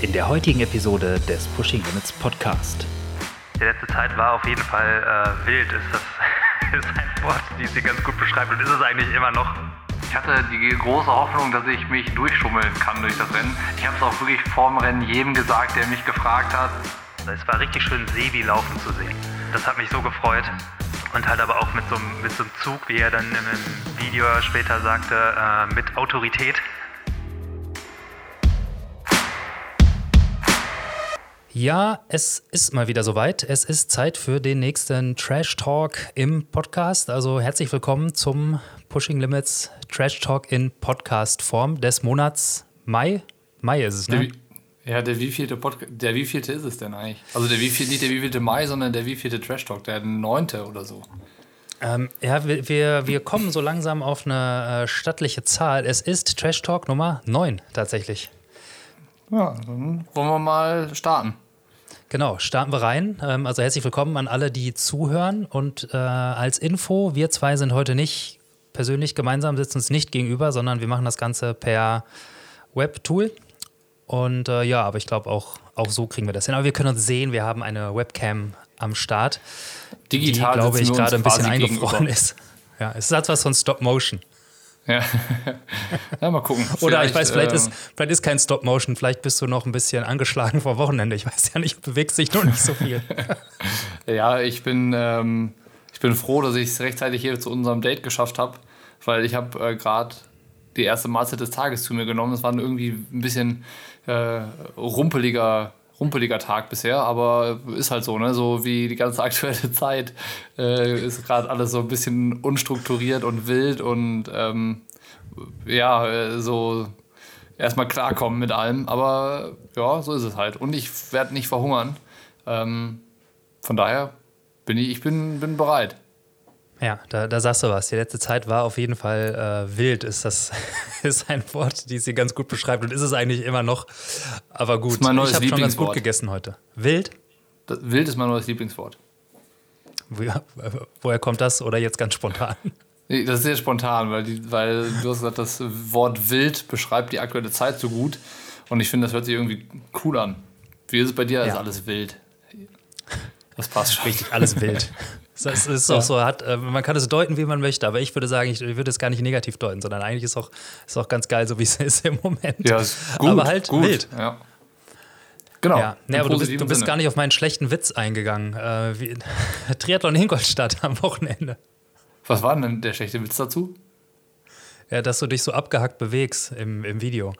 in der heutigen Episode des Pushing Limits Podcast. Die letzte Zeit war auf jeden Fall äh, wild, ist das ist ein Wort, die sie ganz gut beschreibt und ist es eigentlich immer noch. Ich hatte die große Hoffnung, dass ich mich durchschummeln kann durch das Rennen. Ich habe es auch wirklich vorm Rennen jedem gesagt, der mich gefragt hat. Es war richtig schön, Sebi laufen zu sehen. Das hat mich so gefreut. Und halt aber auch mit so, einem, mit so einem Zug, wie er dann im Video später sagte, äh, mit Autorität. Ja, es ist mal wieder soweit. Es ist Zeit für den nächsten Trash Talk im Podcast. Also herzlich willkommen zum Pushing Limits Trash Talk in Podcast-Form des Monats Mai. Mai ist es, ne? Der, ja, der wievielte, Podcast, der wievielte ist es denn eigentlich? Also der wievielte, nicht der wievielte Mai, sondern der wievielte Trash Talk, der neunte oder so. Ähm, ja, wir, wir, wir kommen so langsam auf eine äh, stattliche Zahl. Es ist Trash Talk Nummer 9 tatsächlich. Ja, dann wollen wir mal starten. Genau, starten wir rein. Ähm, also herzlich willkommen an alle, die zuhören. Und äh, als Info, wir zwei sind heute nicht persönlich gemeinsam, sitzen uns nicht gegenüber, sondern wir machen das Ganze per Web-Tool. Und äh, ja, aber ich glaube auch, auch so kriegen wir das hin. Aber wir können uns sehen, wir haben eine Webcam am Start. Digital, die, glaube ich, gerade ein bisschen eingefroren gegenüber. ist. Ja, es hat was von Stop Motion. Ja. ja, mal gucken. Oder ich weiß, vielleicht, äh, ist, vielleicht ist kein Stop-Motion, vielleicht bist du noch ein bisschen angeschlagen vor Wochenende. Ich weiß ja nicht, bewegst dich noch nicht so viel. ja, ich bin, ähm, ich bin froh, dass ich es rechtzeitig hier zu unserem Date geschafft habe, weil ich habe äh, gerade die erste Mahlzeit des Tages zu mir genommen. Es war irgendwie ein bisschen äh, rumpeliger rumpeliger Tag bisher, aber ist halt so, ne? So wie die ganze aktuelle Zeit äh, ist gerade alles so ein bisschen unstrukturiert und wild und ähm, ja, äh, so erstmal klarkommen mit allem. Aber ja, so ist es halt. Und ich werde nicht verhungern. Ähm, von daher bin ich, ich bin, bin bereit. Ja, da, da sagst du was. Die letzte Zeit war auf jeden Fall äh, wild, ist das ist ein Wort, die sie ganz gut beschreibt und ist es eigentlich immer noch. Aber gut, ich habe schon ganz gut gegessen heute. Wild? Das, wild ist mein neues Lieblingswort. Woher, woher kommt das oder jetzt ganz spontan? Nee, das ist sehr spontan, weil, die, weil du hast gesagt, das Wort wild beschreibt die aktuelle Zeit so gut und ich finde, das hört sich irgendwie cool an. Wie ist es bei dir? Ja. Ist alles wild. Das passt schon. Richtig, alles wild. Es ist auch so, hat, äh, man kann es deuten, wie man möchte, aber ich würde sagen, ich würde es gar nicht negativ deuten, sondern eigentlich ist auch, ist auch ganz geil, so wie es ist im Moment. Ja, gut, aber halt gut. wild. Ja. Genau. Ja, nee, aber du bist, du bist gar nicht auf meinen schlechten Witz eingegangen. Äh, wie, Triathlon Ingolstadt am Wochenende. Was war denn der schlechte Witz dazu? Ja, dass du dich so abgehackt bewegst im, im Video.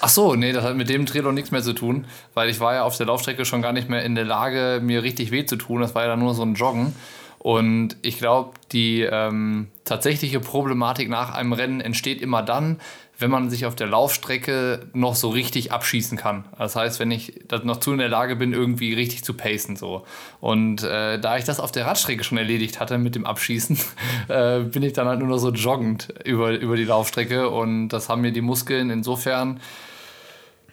Ach so, nee, das hat mit dem Triathlon nichts mehr zu tun, weil ich war ja auf der Laufstrecke schon gar nicht mehr in der Lage, mir richtig weh zu tun. Das war ja dann nur so ein Joggen. Und ich glaube, die ähm, tatsächliche Problematik nach einem Rennen entsteht immer dann, wenn man sich auf der Laufstrecke noch so richtig abschießen kann. Das heißt, wenn ich noch zu in der Lage bin, irgendwie richtig zu pacen. So. Und äh, da ich das auf der Radstrecke schon erledigt hatte mit dem Abschießen, äh, bin ich dann halt nur noch so joggend über, über die Laufstrecke. Und das haben mir die Muskeln insofern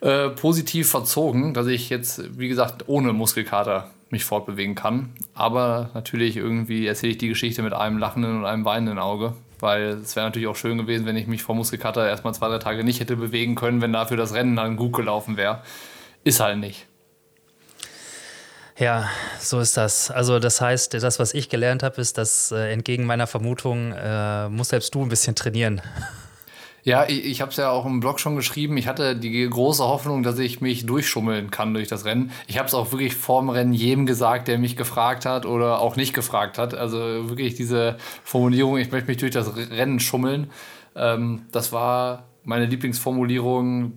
äh, positiv verzogen, dass ich jetzt, wie gesagt, ohne Muskelkater mich fortbewegen kann. Aber natürlich irgendwie erzähle ich die Geschichte mit einem lachenden und einem weinenden Auge. Weil es wäre natürlich auch schön gewesen, wenn ich mich vor Muskelkater erstmal zwei, drei Tage nicht hätte bewegen können, wenn dafür das Rennen dann gut gelaufen wäre. Ist halt nicht. Ja, so ist das. Also das heißt, das, was ich gelernt habe, ist, dass äh, entgegen meiner Vermutung äh, musst selbst du ein bisschen trainieren. Ja, ich, ich habe es ja auch im Blog schon geschrieben. Ich hatte die große Hoffnung, dass ich mich durchschummeln kann durch das Rennen. Ich habe es auch wirklich vorm Rennen jedem gesagt, der mich gefragt hat oder auch nicht gefragt hat. Also wirklich diese Formulierung, ich möchte mich durch das Rennen schummeln. Ähm, das war meine Lieblingsformulierung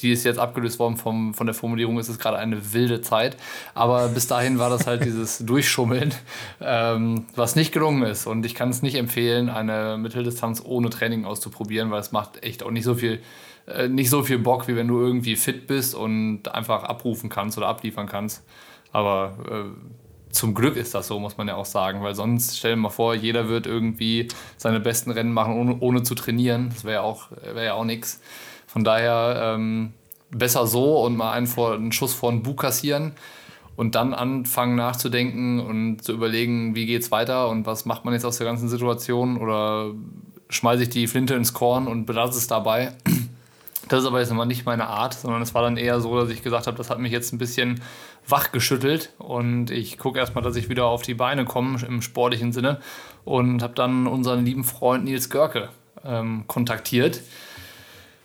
die ist jetzt abgelöst worden vom, von der Formulierung, es ist gerade eine wilde Zeit. Aber bis dahin war das halt dieses Durchschummeln, ähm, was nicht gelungen ist. Und ich kann es nicht empfehlen, eine Mitteldistanz ohne Training auszuprobieren, weil es macht echt auch nicht so viel, äh, nicht so viel Bock, wie wenn du irgendwie fit bist und einfach abrufen kannst oder abliefern kannst. Aber äh, zum Glück ist das so, muss man ja auch sagen, weil sonst stell dir mal vor, jeder wird irgendwie seine besten Rennen machen, ohne, ohne zu trainieren. Das wäre ja auch, wär ja auch nichts. Von daher ähm, besser so und mal einen, vor, einen Schuss vor den Bug kassieren und dann anfangen nachzudenken und zu überlegen, wie geht es weiter und was macht man jetzt aus der ganzen Situation oder schmeiße ich die Flinte ins Korn und belasse es dabei. Das ist aber jetzt immer nicht meine Art, sondern es war dann eher so, dass ich gesagt habe, das hat mich jetzt ein bisschen wachgeschüttelt und ich gucke erstmal, dass ich wieder auf die Beine komme im sportlichen Sinne und habe dann unseren lieben Freund Nils Görke ähm, kontaktiert.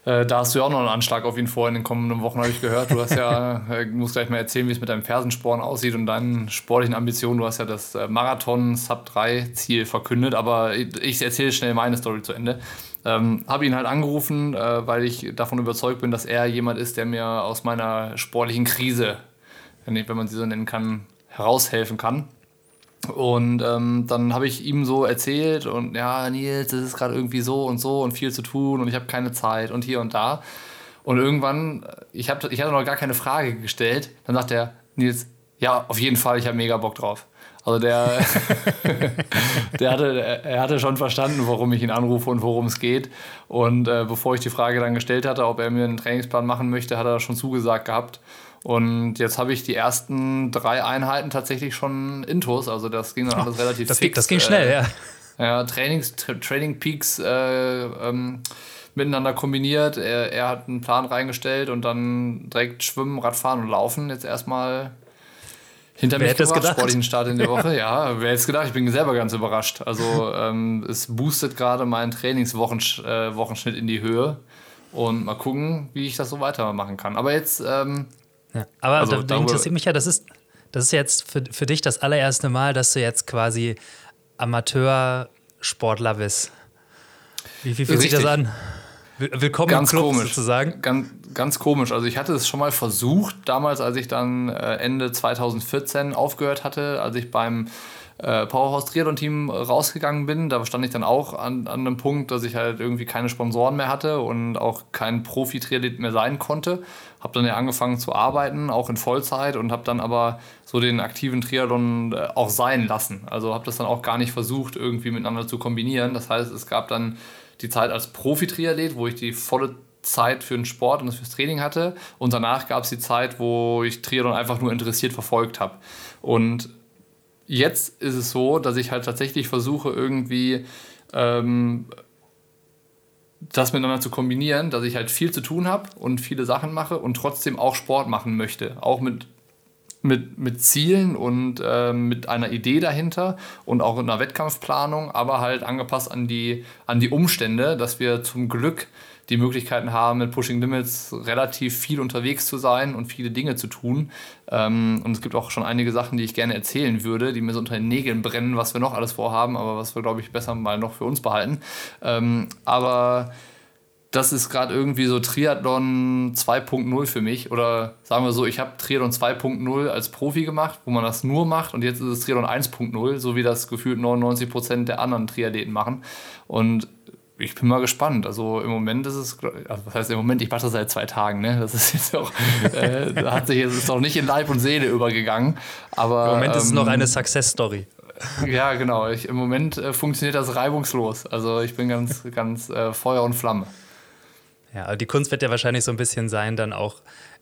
Äh, da hast du ja auch noch einen Anschlag auf ihn vor in den kommenden Wochen, habe ich gehört. Du hast ja, äh, musst gleich mal erzählen, wie es mit deinem Fersensporn aussieht und deinen sportlichen Ambitionen. Du hast ja das äh, Marathon Sub 3 Ziel verkündet, aber ich erzähle schnell meine Story zu Ende. Ähm, habe ihn halt angerufen, äh, weil ich davon überzeugt bin, dass er jemand ist, der mir aus meiner sportlichen Krise, wenn man sie so nennen kann, heraushelfen kann. Und ähm, dann habe ich ihm so erzählt und ja, Nils, das ist gerade irgendwie so und so und viel zu tun und ich habe keine Zeit und hier und da. Und irgendwann, ich, hab, ich hatte noch gar keine Frage gestellt, dann sagt er, Nils, ja, auf jeden Fall, ich habe mega Bock drauf. Also der, der hatte, er hatte schon verstanden, warum ich ihn anrufe und worum es geht. Und äh, bevor ich die Frage dann gestellt hatte, ob er mir einen Trainingsplan machen möchte, hat er schon zugesagt gehabt. Und jetzt habe ich die ersten drei Einheiten tatsächlich schon Intos. Also das ging dann alles oh, relativ das fix. Ging, das ging schnell, äh, ja. Ja, Trainings, Tra Training Peaks äh, ähm, miteinander kombiniert. Er, er, hat einen Plan reingestellt und dann direkt Schwimmen, Radfahren und Laufen. Jetzt erstmal hinter wer mich gebracht, gedacht? sportlichen Start in der Woche. ja, wer hätte es gedacht? Ich bin selber ganz überrascht. Also ähm, es boostet gerade meinen Trainingswochenschnitt äh, in die Höhe. Und mal gucken, wie ich das so weitermachen kann. Aber jetzt ähm, ja, aber also, da, interessiert mich ja, das ist, das ist jetzt für, für dich das allererste Mal, dass du jetzt quasi Amateursportler bist. Wie, wie fühlt sich das an? Willkommen ganz im Club komisch. sozusagen. Ganz, ganz komisch. Also ich hatte es schon mal versucht, damals, als ich dann äh, Ende 2014 aufgehört hatte, als ich beim äh, Powerhouse Triathlon Team rausgegangen bin. Da stand ich dann auch an, an einem Punkt, dass ich halt irgendwie keine Sponsoren mehr hatte und auch kein Profi-Triathlet mehr sein konnte. Habe dann ja angefangen zu arbeiten, auch in Vollzeit und habe dann aber so den aktiven Triathlon äh, auch sein lassen. Also habe das dann auch gar nicht versucht, irgendwie miteinander zu kombinieren. Das heißt, es gab dann die Zeit als Profi-Triathlet, wo ich die volle Zeit für den Sport und fürs Training hatte. Und danach gab es die Zeit, wo ich Triathlon einfach nur interessiert verfolgt habe. Und jetzt ist es so, dass ich halt tatsächlich versuche, irgendwie ähm, das miteinander zu kombinieren, dass ich halt viel zu tun habe und viele Sachen mache und trotzdem auch Sport machen möchte. Auch mit, mit, mit Zielen und äh, mit einer Idee dahinter und auch in einer Wettkampfplanung, aber halt angepasst an die, an die Umstände, dass wir zum Glück die Möglichkeiten haben, mit Pushing Limits relativ viel unterwegs zu sein und viele Dinge zu tun. Ähm, und es gibt auch schon einige Sachen, die ich gerne erzählen würde, die mir so unter den Nägeln brennen, was wir noch alles vorhaben, aber was wir, glaube ich, besser mal noch für uns behalten. Ähm, aber das ist gerade irgendwie so Triathlon 2.0 für mich. Oder sagen wir so, ich habe Triathlon 2.0 als Profi gemacht, wo man das nur macht. Und jetzt ist es Triathlon 1.0, so wie das gefühlt 99 Prozent der anderen Triathleten machen. Und ich bin mal gespannt. Also im Moment ist es, also was heißt im Moment, ich mache das seit zwei Tagen, ne? Das ist jetzt auch, äh, hat sich jetzt auch nicht in Leib und Seele übergegangen. Aber, Im Moment ähm, ist es noch eine Success-Story. Ja, genau. Ich, Im Moment äh, funktioniert das reibungslos. Also ich bin ganz, ganz äh, Feuer und Flamme. Ja, die Kunst wird ja wahrscheinlich so ein bisschen sein, dann auch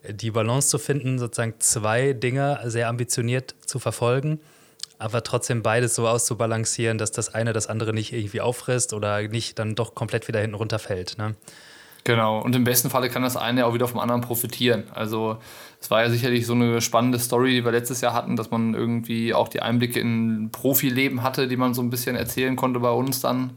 die Balance zu finden, sozusagen zwei Dinge sehr ambitioniert zu verfolgen aber trotzdem beides so auszubalancieren, dass das eine das andere nicht irgendwie auffrisst oder nicht dann doch komplett wieder hinten runterfällt. Ne? Genau, und im besten Falle kann das eine auch wieder vom anderen profitieren. Also es war ja sicherlich so eine spannende Story, die wir letztes Jahr hatten, dass man irgendwie auch die Einblicke in Profileben hatte, die man so ein bisschen erzählen konnte bei uns dann.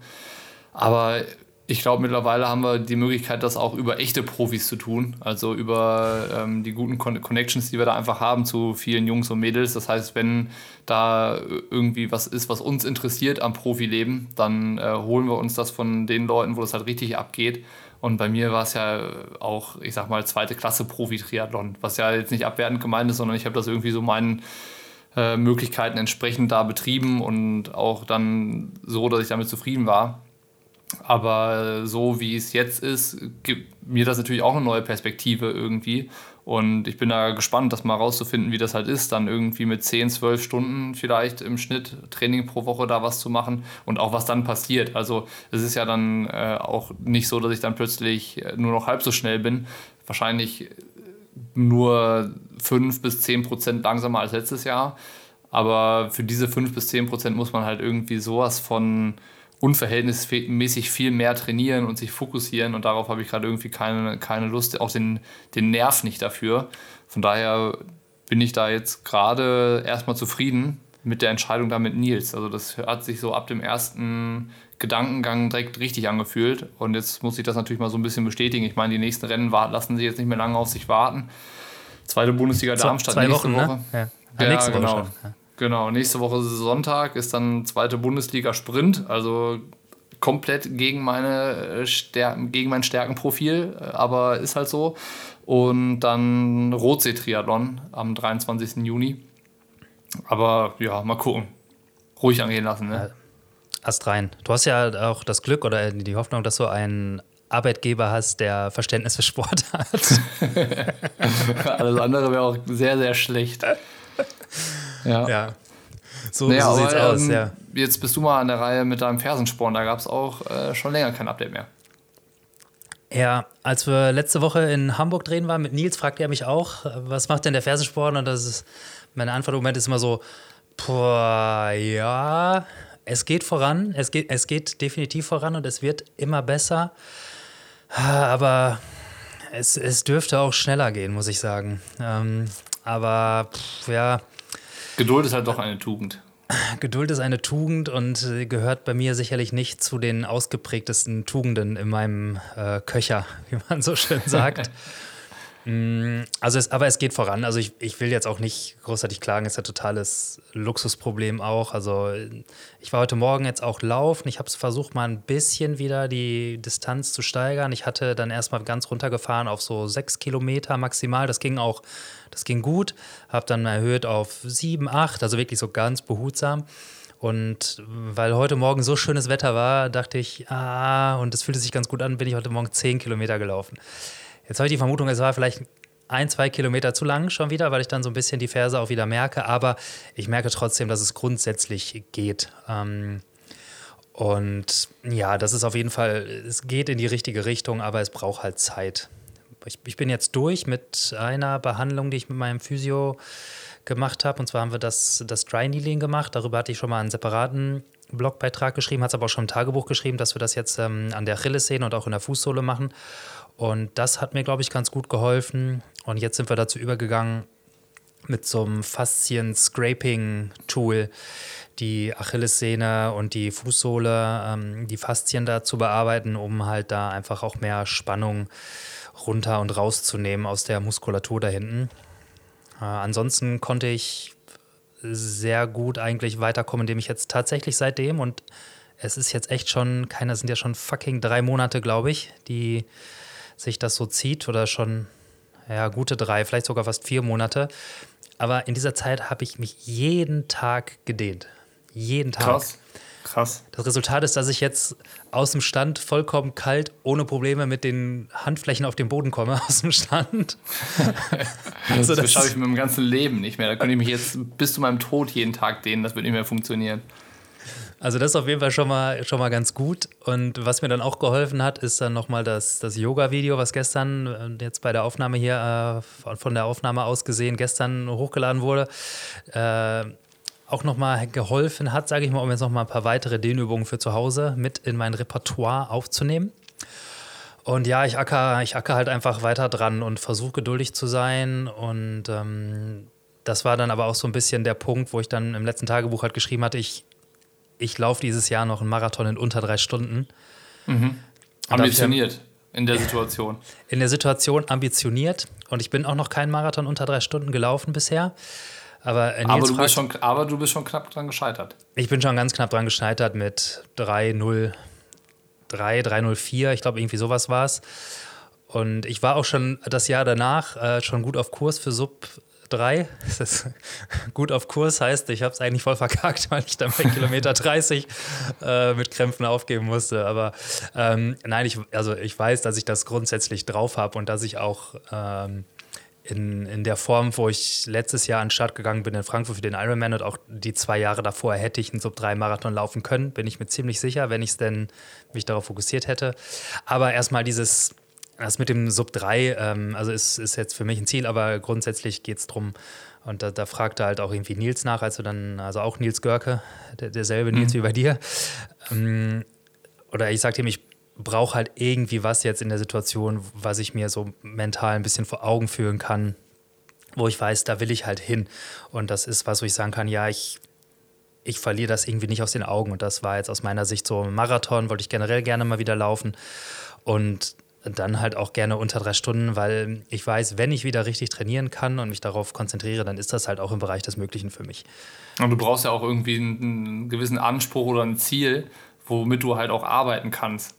Aber ich glaube, mittlerweile haben wir die Möglichkeit, das auch über echte Profis zu tun. Also über ähm, die guten Con Connections, die wir da einfach haben zu vielen Jungs und Mädels. Das heißt, wenn da irgendwie was ist, was uns interessiert am Profileben, dann äh, holen wir uns das von den Leuten, wo das halt richtig abgeht. Und bei mir war es ja auch, ich sag mal, zweite Klasse Profi-Triathlon, was ja jetzt nicht abwertend gemeint ist, sondern ich habe das irgendwie so meinen äh, Möglichkeiten entsprechend da betrieben und auch dann so, dass ich damit zufrieden war. Aber so wie es jetzt ist, gibt mir das natürlich auch eine neue Perspektive irgendwie. Und ich bin da gespannt, das mal rauszufinden, wie das halt ist, dann irgendwie mit 10, 12 Stunden vielleicht im Schnitt Training pro Woche da was zu machen und auch was dann passiert. Also es ist ja dann äh, auch nicht so, dass ich dann plötzlich nur noch halb so schnell bin. Wahrscheinlich nur 5 bis 10 Prozent langsamer als letztes Jahr. Aber für diese 5 bis 10 Prozent muss man halt irgendwie sowas von unverhältnismäßig viel mehr trainieren und sich fokussieren und darauf habe ich gerade irgendwie keine, keine Lust, auch den, den Nerv nicht dafür. Von daher bin ich da jetzt gerade erstmal zufrieden mit der Entscheidung da mit Nils. Also das hat sich so ab dem ersten Gedankengang direkt richtig angefühlt und jetzt muss ich das natürlich mal so ein bisschen bestätigen. Ich meine, die nächsten Rennen lassen sich jetzt nicht mehr lange auf sich warten. Zweite Bundesliga Darmstadt Zwei nächste Wochen, Woche. Ne? Ja. Ja, nächste Woche genau. schon. Ja. Genau, nächste Woche Sonntag ist dann zweite Bundesliga Sprint, also komplett gegen meine äh, Stärken, gegen mein Stärkenprofil, äh, aber ist halt so. Und dann Rotsee-Triathlon am 23. Juni. Aber ja, mal gucken. Ruhig angehen lassen, ne? Ast rein. Du hast ja auch das Glück oder die Hoffnung, dass du einen Arbeitgeber hast, der Verständnis für Sport hat. Alles andere wäre auch sehr, sehr schlecht. Ja. ja. So, Naja, so aber, sieht's aus, ähm, ja. Jetzt bist du mal an der Reihe mit deinem Fersensporn. Da gab es auch äh, schon länger kein Update mehr. Ja, als wir letzte Woche in Hamburg drehen waren mit Nils, fragte er mich auch, was macht denn der Fersensport? Und das ist, meine Antwort im Moment ist immer so, boah, ja, es geht voran, es geht, es geht definitiv voran und es wird immer besser. Aber es, es dürfte auch schneller gehen, muss ich sagen. Ähm, aber pff, ja, Geduld ist halt doch eine Tugend. Geduld ist eine Tugend und äh, gehört bei mir sicherlich nicht zu den ausgeprägtesten Tugenden in meinem äh, Köcher, wie man so schön sagt. Mm, also es, aber es geht voran. Also ich, ich will jetzt auch nicht großartig klagen, es ist ein totales Luxusproblem auch. Also ich war heute Morgen jetzt auch laufen. Ich habe es versucht, mal ein bisschen wieder die Distanz zu steigern. Ich hatte dann erstmal ganz runtergefahren auf so sechs Kilometer maximal. Das ging auch, das ging gut. Habe dann erhöht auf sieben, acht, also wirklich so ganz behutsam. Und weil heute Morgen so schönes Wetter war, dachte ich, ah, und es fühlte sich ganz gut an, bin ich heute Morgen zehn Kilometer gelaufen. Jetzt habe ich die Vermutung, es war vielleicht ein, zwei Kilometer zu lang schon wieder, weil ich dann so ein bisschen die Ferse auch wieder merke. Aber ich merke trotzdem, dass es grundsätzlich geht. Ähm, und ja, das ist auf jeden Fall, es geht in die richtige Richtung, aber es braucht halt Zeit. Ich, ich bin jetzt durch mit einer Behandlung, die ich mit meinem Physio gemacht habe. Und zwar haben wir das, das Dry Needling gemacht. Darüber hatte ich schon mal einen separaten Blogbeitrag geschrieben, hat es aber auch schon im Tagebuch geschrieben, dass wir das jetzt ähm, an der Achillessehne und auch in der Fußsohle machen. Und das hat mir, glaube ich, ganz gut geholfen. Und jetzt sind wir dazu übergegangen, mit so einem Faszien-Scraping-Tool die Achillessehne und die Fußsohle, ähm, die Faszien da zu bearbeiten, um halt da einfach auch mehr Spannung runter und rauszunehmen aus der Muskulatur da hinten. Äh, ansonsten konnte ich sehr gut eigentlich weiterkommen, indem ich jetzt tatsächlich seitdem und es ist jetzt echt schon, keine sind ja schon fucking drei Monate, glaube ich, die sich das so zieht oder schon, ja, gute drei, vielleicht sogar fast vier Monate. Aber in dieser Zeit habe ich mich jeden Tag gedehnt. Jeden Tag. Krass. Krass. Das Resultat ist, dass ich jetzt aus dem Stand vollkommen kalt, ohne Probleme mit den Handflächen auf den Boden komme, aus dem Stand. also das schaffe ich mit meinem ganzen Leben nicht mehr. Da könnte ich mich jetzt bis zu meinem Tod jeden Tag dehnen. Das wird nicht mehr funktionieren. Also das ist auf jeden Fall schon mal, schon mal ganz gut. Und was mir dann auch geholfen hat, ist dann nochmal das, das Yoga-Video, was gestern, jetzt bei der Aufnahme hier, äh, von der Aufnahme aus gesehen, gestern hochgeladen wurde. Äh, auch nochmal geholfen hat, sage ich mal, um jetzt nochmal ein paar weitere Dehnübungen für zu Hause mit in mein Repertoire aufzunehmen. Und ja, ich acker, ich acker halt einfach weiter dran und versuche geduldig zu sein. Und ähm, das war dann aber auch so ein bisschen der Punkt, wo ich dann im letzten Tagebuch halt geschrieben hatte, ich, ich laufe dieses Jahr noch einen Marathon in unter drei Stunden. Mhm. Ambitioniert in der Situation. In der Situation ambitioniert. Und ich bin auch noch keinen Marathon unter drei Stunden gelaufen bisher. Aber, aber, du bist schon, aber du bist schon knapp dran gescheitert. Ich bin schon ganz knapp dran gescheitert mit 3-0, 3, 3-0-4, ich glaube, irgendwie sowas war es. Und ich war auch schon das Jahr danach äh, schon gut auf Kurs für Sub 3. Das ist gut auf Kurs heißt, ich habe es eigentlich voll verkackt, weil ich dann bei Kilometer 30 äh, mit Krämpfen aufgeben musste. Aber ähm, nein, ich, also ich weiß, dass ich das grundsätzlich drauf habe und dass ich auch ähm, in, in der Form, wo ich letztes Jahr an den Start gegangen bin in Frankfurt für den Ironman und auch die zwei Jahre davor hätte ich einen Sub-3-Marathon laufen können, bin ich mir ziemlich sicher, wenn ich es denn mich darauf fokussiert hätte. Aber erstmal dieses, das mit dem Sub-3, ähm, also ist, ist jetzt für mich ein Ziel, aber grundsätzlich geht es darum, und da, da, fragte halt auch irgendwie Nils nach, also dann, also auch Nils Görke, der, derselbe Nils mhm. wie bei dir. Ähm, oder ich sagte ihm, ich brauche halt irgendwie was jetzt in der Situation, was ich mir so mental ein bisschen vor Augen führen kann, wo ich weiß, da will ich halt hin. Und das ist was, wo ich sagen kann, ja, ich, ich verliere das irgendwie nicht aus den Augen. Und das war jetzt aus meiner Sicht so ein Marathon, wollte ich generell gerne mal wieder laufen. Und dann halt auch gerne unter drei Stunden, weil ich weiß, wenn ich wieder richtig trainieren kann und mich darauf konzentriere, dann ist das halt auch im Bereich des Möglichen für mich. Und du brauchst ja auch irgendwie einen, einen gewissen Anspruch oder ein Ziel, womit du halt auch arbeiten kannst.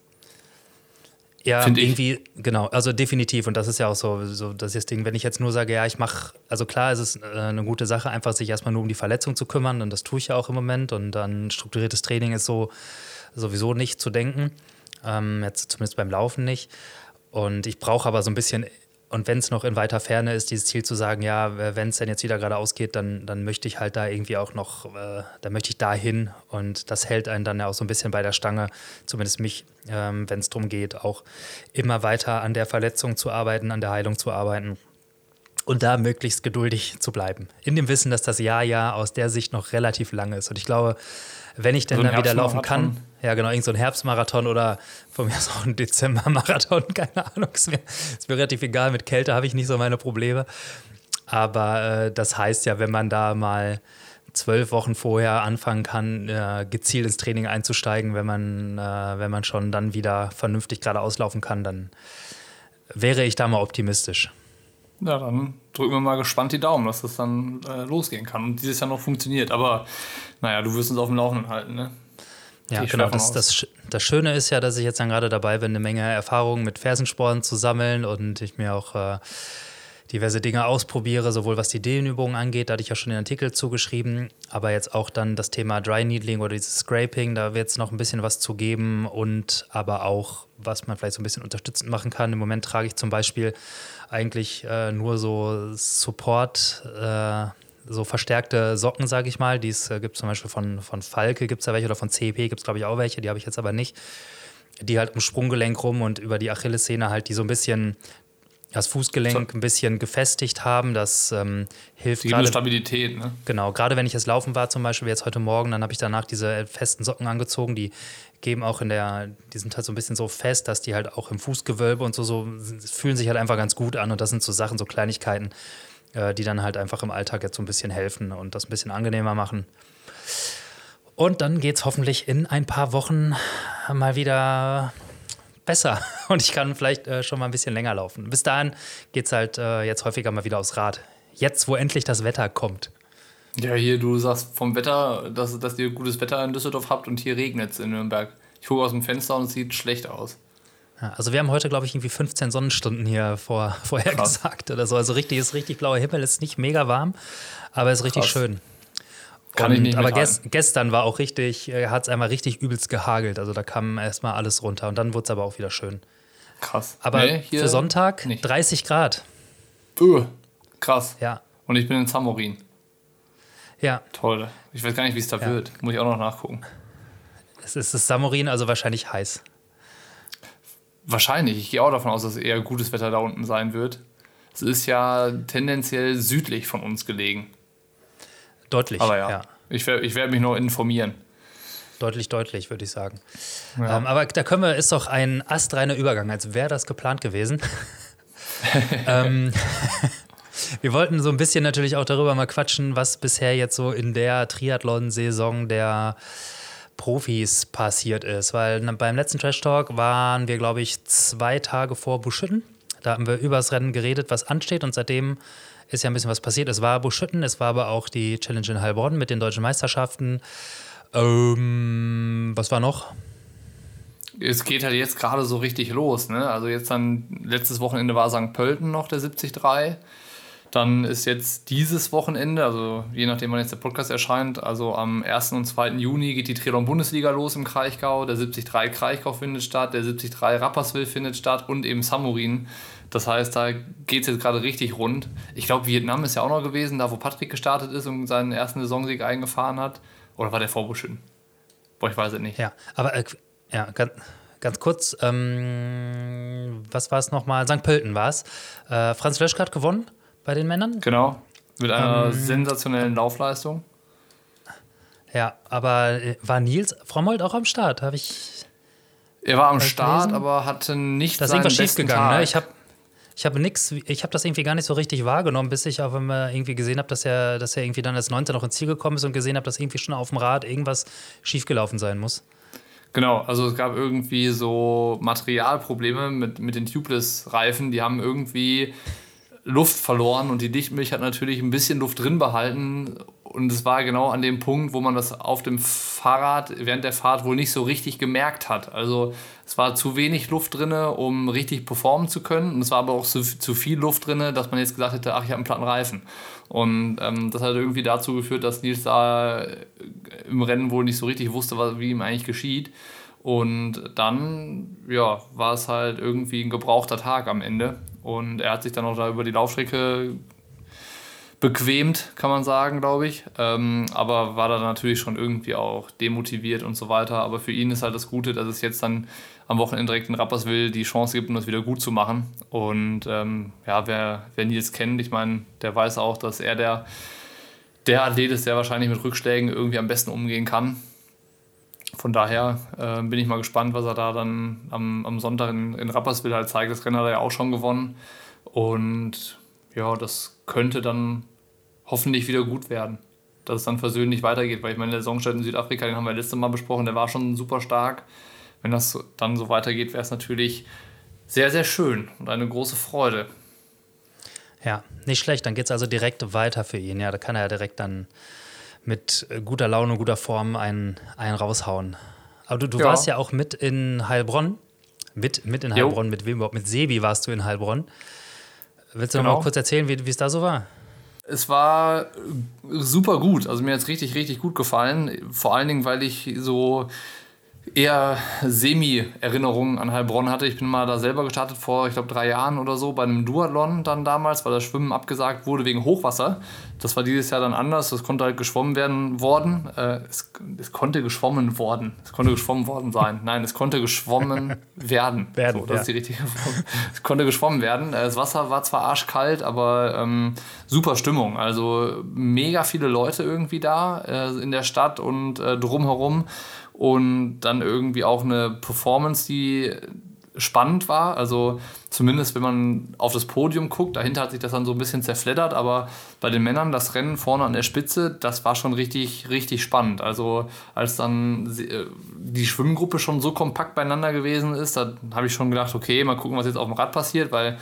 Ja, irgendwie, genau, also definitiv. Und das ist ja auch so, so das ist das Ding, wenn ich jetzt nur sage, ja, ich mache, also klar ist es äh, eine gute Sache, einfach sich erstmal nur um die Verletzung zu kümmern. Und das tue ich ja auch im Moment. Und dann strukturiertes Training ist so sowieso nicht zu denken. Ähm, jetzt zumindest beim Laufen nicht. Und ich brauche aber so ein bisschen und wenn es noch in weiter Ferne ist, dieses Ziel zu sagen, ja, wenn es denn jetzt wieder gerade ausgeht, dann, dann möchte ich halt da irgendwie auch noch, äh, dann möchte ich da hin. Und das hält einen dann ja auch so ein bisschen bei der Stange, zumindest mich, ähm, wenn es darum geht, auch immer weiter an der Verletzung zu arbeiten, an der Heilung zu arbeiten. Und da möglichst geduldig zu bleiben. In dem Wissen, dass das Jahr ja aus der Sicht noch relativ lang ist. Und ich glaube, wenn ich denn so dann wieder laufen kann, ja genau, irgend so ein Herbstmarathon oder von mir aus auch ein Dezembermarathon, keine Ahnung, ist mir, ist mir relativ egal, mit Kälte habe ich nicht so meine Probleme. Aber äh, das heißt ja, wenn man da mal zwölf Wochen vorher anfangen kann, äh, gezielt ins Training einzusteigen, wenn man, äh, wenn man schon dann wieder vernünftig gerade auslaufen kann, dann wäre ich da mal optimistisch. Ja, dann drücken wir mal gespannt die Daumen, dass das dann äh, losgehen kann und dieses Jahr noch funktioniert. Aber naja, du wirst uns auf dem Laufenden halten, ne? Ja, genau. Das, das, das, Schöne ist ja, dass ich jetzt dann gerade dabei bin, eine Menge Erfahrungen mit Fersensporen zu sammeln und ich mir auch äh, diverse Dinge ausprobiere, sowohl was die Dehnübungen angeht, da hatte ich ja schon den Artikel zugeschrieben, aber jetzt auch dann das Thema Dry Needling oder dieses Scraping, da wird es noch ein bisschen was zu geben und aber auch, was man vielleicht so ein bisschen unterstützend machen kann. Im Moment trage ich zum Beispiel eigentlich äh, nur so Support. Äh, so verstärkte Socken, sage ich mal. Die äh, gibt es zum Beispiel von, von Falke, gibt es da welche, oder von CEP gibt es, glaube ich, auch welche, die habe ich jetzt aber nicht. Die halt im Sprunggelenk rum und über die Achillessehne halt, die so ein bisschen das Fußgelenk ein bisschen gefestigt haben. Das ähm, hilft gerade. Stabilität, ne? Genau, gerade wenn ich jetzt laufen war, zum Beispiel jetzt heute Morgen, dann habe ich danach diese festen Socken angezogen. Die geben auch in der, die sind halt so ein bisschen so fest, dass die halt auch im Fußgewölbe und so, so fühlen sich halt einfach ganz gut an. Und das sind so Sachen, so Kleinigkeiten, äh, die dann halt einfach im Alltag jetzt so ein bisschen helfen und das ein bisschen angenehmer machen. Und dann geht es hoffentlich in ein paar Wochen mal wieder besser und ich kann vielleicht äh, schon mal ein bisschen länger laufen. Bis dahin geht es halt äh, jetzt häufiger mal wieder aufs Rad. Jetzt, wo endlich das Wetter kommt. Ja, hier, du sagst vom Wetter, dass, dass ihr gutes Wetter in Düsseldorf habt und hier regnet es in Nürnberg. Ich gucke aus dem Fenster und es sieht schlecht aus. Ja, also wir haben heute, glaube ich, irgendwie 15 Sonnenstunden hier vor, vorher Krass. gesagt oder so. Also richtig, ist richtig blauer Himmel, ist nicht mega warm, aber ist richtig Krass. schön. Kann und, ich nicht aber gest, gestern war auch richtig, äh, hat es einmal richtig übelst gehagelt. Also da kam erstmal alles runter und dann wurde es aber auch wieder schön. Krass. Aber nee, für Sonntag nicht. 30 Grad. Uh, krass. Ja. Und ich bin in Samorin. Ja. Toll. Ich weiß gar nicht, wie es da ja. wird. Muss ich auch noch nachgucken. Es ist das Samorin, also wahrscheinlich heiß. Wahrscheinlich. Ich gehe auch davon aus, dass eher gutes Wetter da unten sein wird. Es ist ja tendenziell südlich von uns gelegen. Deutlich. Aber ja, ja. ich werde ich werd mich noch informieren. Deutlich, deutlich, würde ich sagen. Ja. Ähm, aber da können wir, ist doch ein astreiner Übergang, als wäre das geplant gewesen. ähm, wir wollten so ein bisschen natürlich auch darüber mal quatschen, was bisher jetzt so in der Triathlon-Saison der Profis passiert ist. Weil beim letzten Trash Talk waren wir, glaube ich, zwei Tage vor Buschütten. Da haben wir über das Rennen geredet, was ansteht. Und seitdem ist ja ein bisschen was passiert. Es war Buschütten, es war aber auch die Challenge in Heilbronn mit den deutschen Meisterschaften. Ähm, was war noch? Es geht halt jetzt gerade so richtig los. Ne? Also jetzt dann, letztes Wochenende war St. Pölten noch der 73. Dann ist jetzt dieses Wochenende, also je nachdem, wann jetzt der Podcast erscheint, also am 1. und 2. Juni geht die Triathlon-Bundesliga los im Kraichgau. Der 73 Kraichgau findet statt, der 73 Rapperswil findet statt und eben Samurin. Das heißt, da geht es jetzt gerade richtig rund. Ich glaube, Vietnam ist ja auch noch gewesen, da wo Patrick gestartet ist und seinen ersten Saisonsieg eingefahren hat. Oder war der Vorbuschütten? Boah, ich weiß es nicht. Ja, aber äh, ja, ganz, ganz kurz, ähm, was war es nochmal? St. Pölten war es. Äh, Franz Löschke hat gewonnen bei den Männern. Genau, mit einer ähm, sensationellen Laufleistung. Ja, aber äh, war Nils Frommold auch am Start? Habe ich. Er war am Start, aber hatte nicht Das ist irgendwas schiefgegangen. Ne? Ich habe ich habe ich habe das irgendwie gar nicht so richtig wahrgenommen, bis ich auch immer irgendwie gesehen habe, dass er, dass er irgendwie dann als Neunter noch ins Ziel gekommen ist und gesehen habe, dass irgendwie schon auf dem Rad irgendwas schiefgelaufen sein muss. Genau, also es gab irgendwie so Materialprobleme mit, mit den Tubeless-Reifen, die haben irgendwie Luft verloren und die Dichtmilch hat natürlich ein bisschen Luft drin behalten. Und es war genau an dem Punkt, wo man das auf dem Fahrrad während der Fahrt wohl nicht so richtig gemerkt hat. Also es war zu wenig Luft drin, um richtig performen zu können. Und es war aber auch zu, zu viel Luft drin, dass man jetzt gesagt hätte, ach, ich habe einen platten Reifen. Und ähm, das hat irgendwie dazu geführt, dass Nils da im Rennen wohl nicht so richtig wusste, was, wie ihm eigentlich geschieht. Und dann, ja, war es halt irgendwie ein gebrauchter Tag am Ende. Und er hat sich dann auch da über die Laufstrecke bequemt, kann man sagen, glaube ich. Ähm, aber war da natürlich schon irgendwie auch demotiviert und so weiter. Aber für ihn ist halt das Gute, dass es jetzt dann am Wochenende direkt in Rapperswil die Chance gibt, um das wieder gut zu machen. Und ähm, ja, wer, wer Nils kennt, ich meine, der weiß auch, dass er der, der Athlet ist, der wahrscheinlich mit Rückschlägen irgendwie am besten umgehen kann von daher äh, bin ich mal gespannt, was er da dann am, am Sonntag in, in Rapperswil halt zeigt. Das Rennen hat er ja auch schon gewonnen. Und ja, das könnte dann hoffentlich wieder gut werden. Dass es dann versöhnlich weitergeht, weil ich meine, der Songstart in Südafrika, den haben wir letztes Mal besprochen, der war schon super stark. Wenn das dann so weitergeht, wäre es natürlich sehr, sehr schön und eine große Freude. Ja, nicht schlecht. Dann geht es also direkt weiter für ihn. Ja, da kann er ja direkt dann mit guter Laune, guter Form einen, einen raushauen. Aber du, du ja. warst ja auch mit in Heilbronn. Mit, mit in Heilbronn, jo. mit wem überhaupt? Mit Sebi warst du in Heilbronn. Willst du genau. noch mal kurz erzählen, wie es da so war? Es war super gut. Also mir hat es richtig, richtig gut gefallen. Vor allen Dingen, weil ich so eher Semi-Erinnerungen an Heilbronn hatte. Ich bin mal da selber gestartet vor, ich glaube, drei Jahren oder so bei einem Duathlon dann damals, weil das Schwimmen abgesagt wurde wegen Hochwasser. Das war dieses Jahr dann anders. Das konnte halt geschwommen werden worden. Äh, es, es, konnte geschwommen worden. Es konnte geschwommen worden sein. Nein, es konnte geschwommen werden. werden so, das ja. ist die richtige Form. Es konnte geschwommen werden. Äh, das Wasser war zwar arschkalt, aber ähm, super Stimmung. Also mega viele Leute irgendwie da äh, in der Stadt und äh, drumherum und dann irgendwie auch eine Performance, die spannend war. Also zumindest wenn man auf das Podium guckt, dahinter hat sich das dann so ein bisschen zerfleddert, aber bei den Männern das Rennen vorne an der Spitze, das war schon richtig, richtig spannend. Also als dann äh, die Schwimmgruppe schon so kompakt beieinander gewesen ist, da habe ich schon gedacht, okay, mal gucken, was jetzt auf dem Rad passiert, weil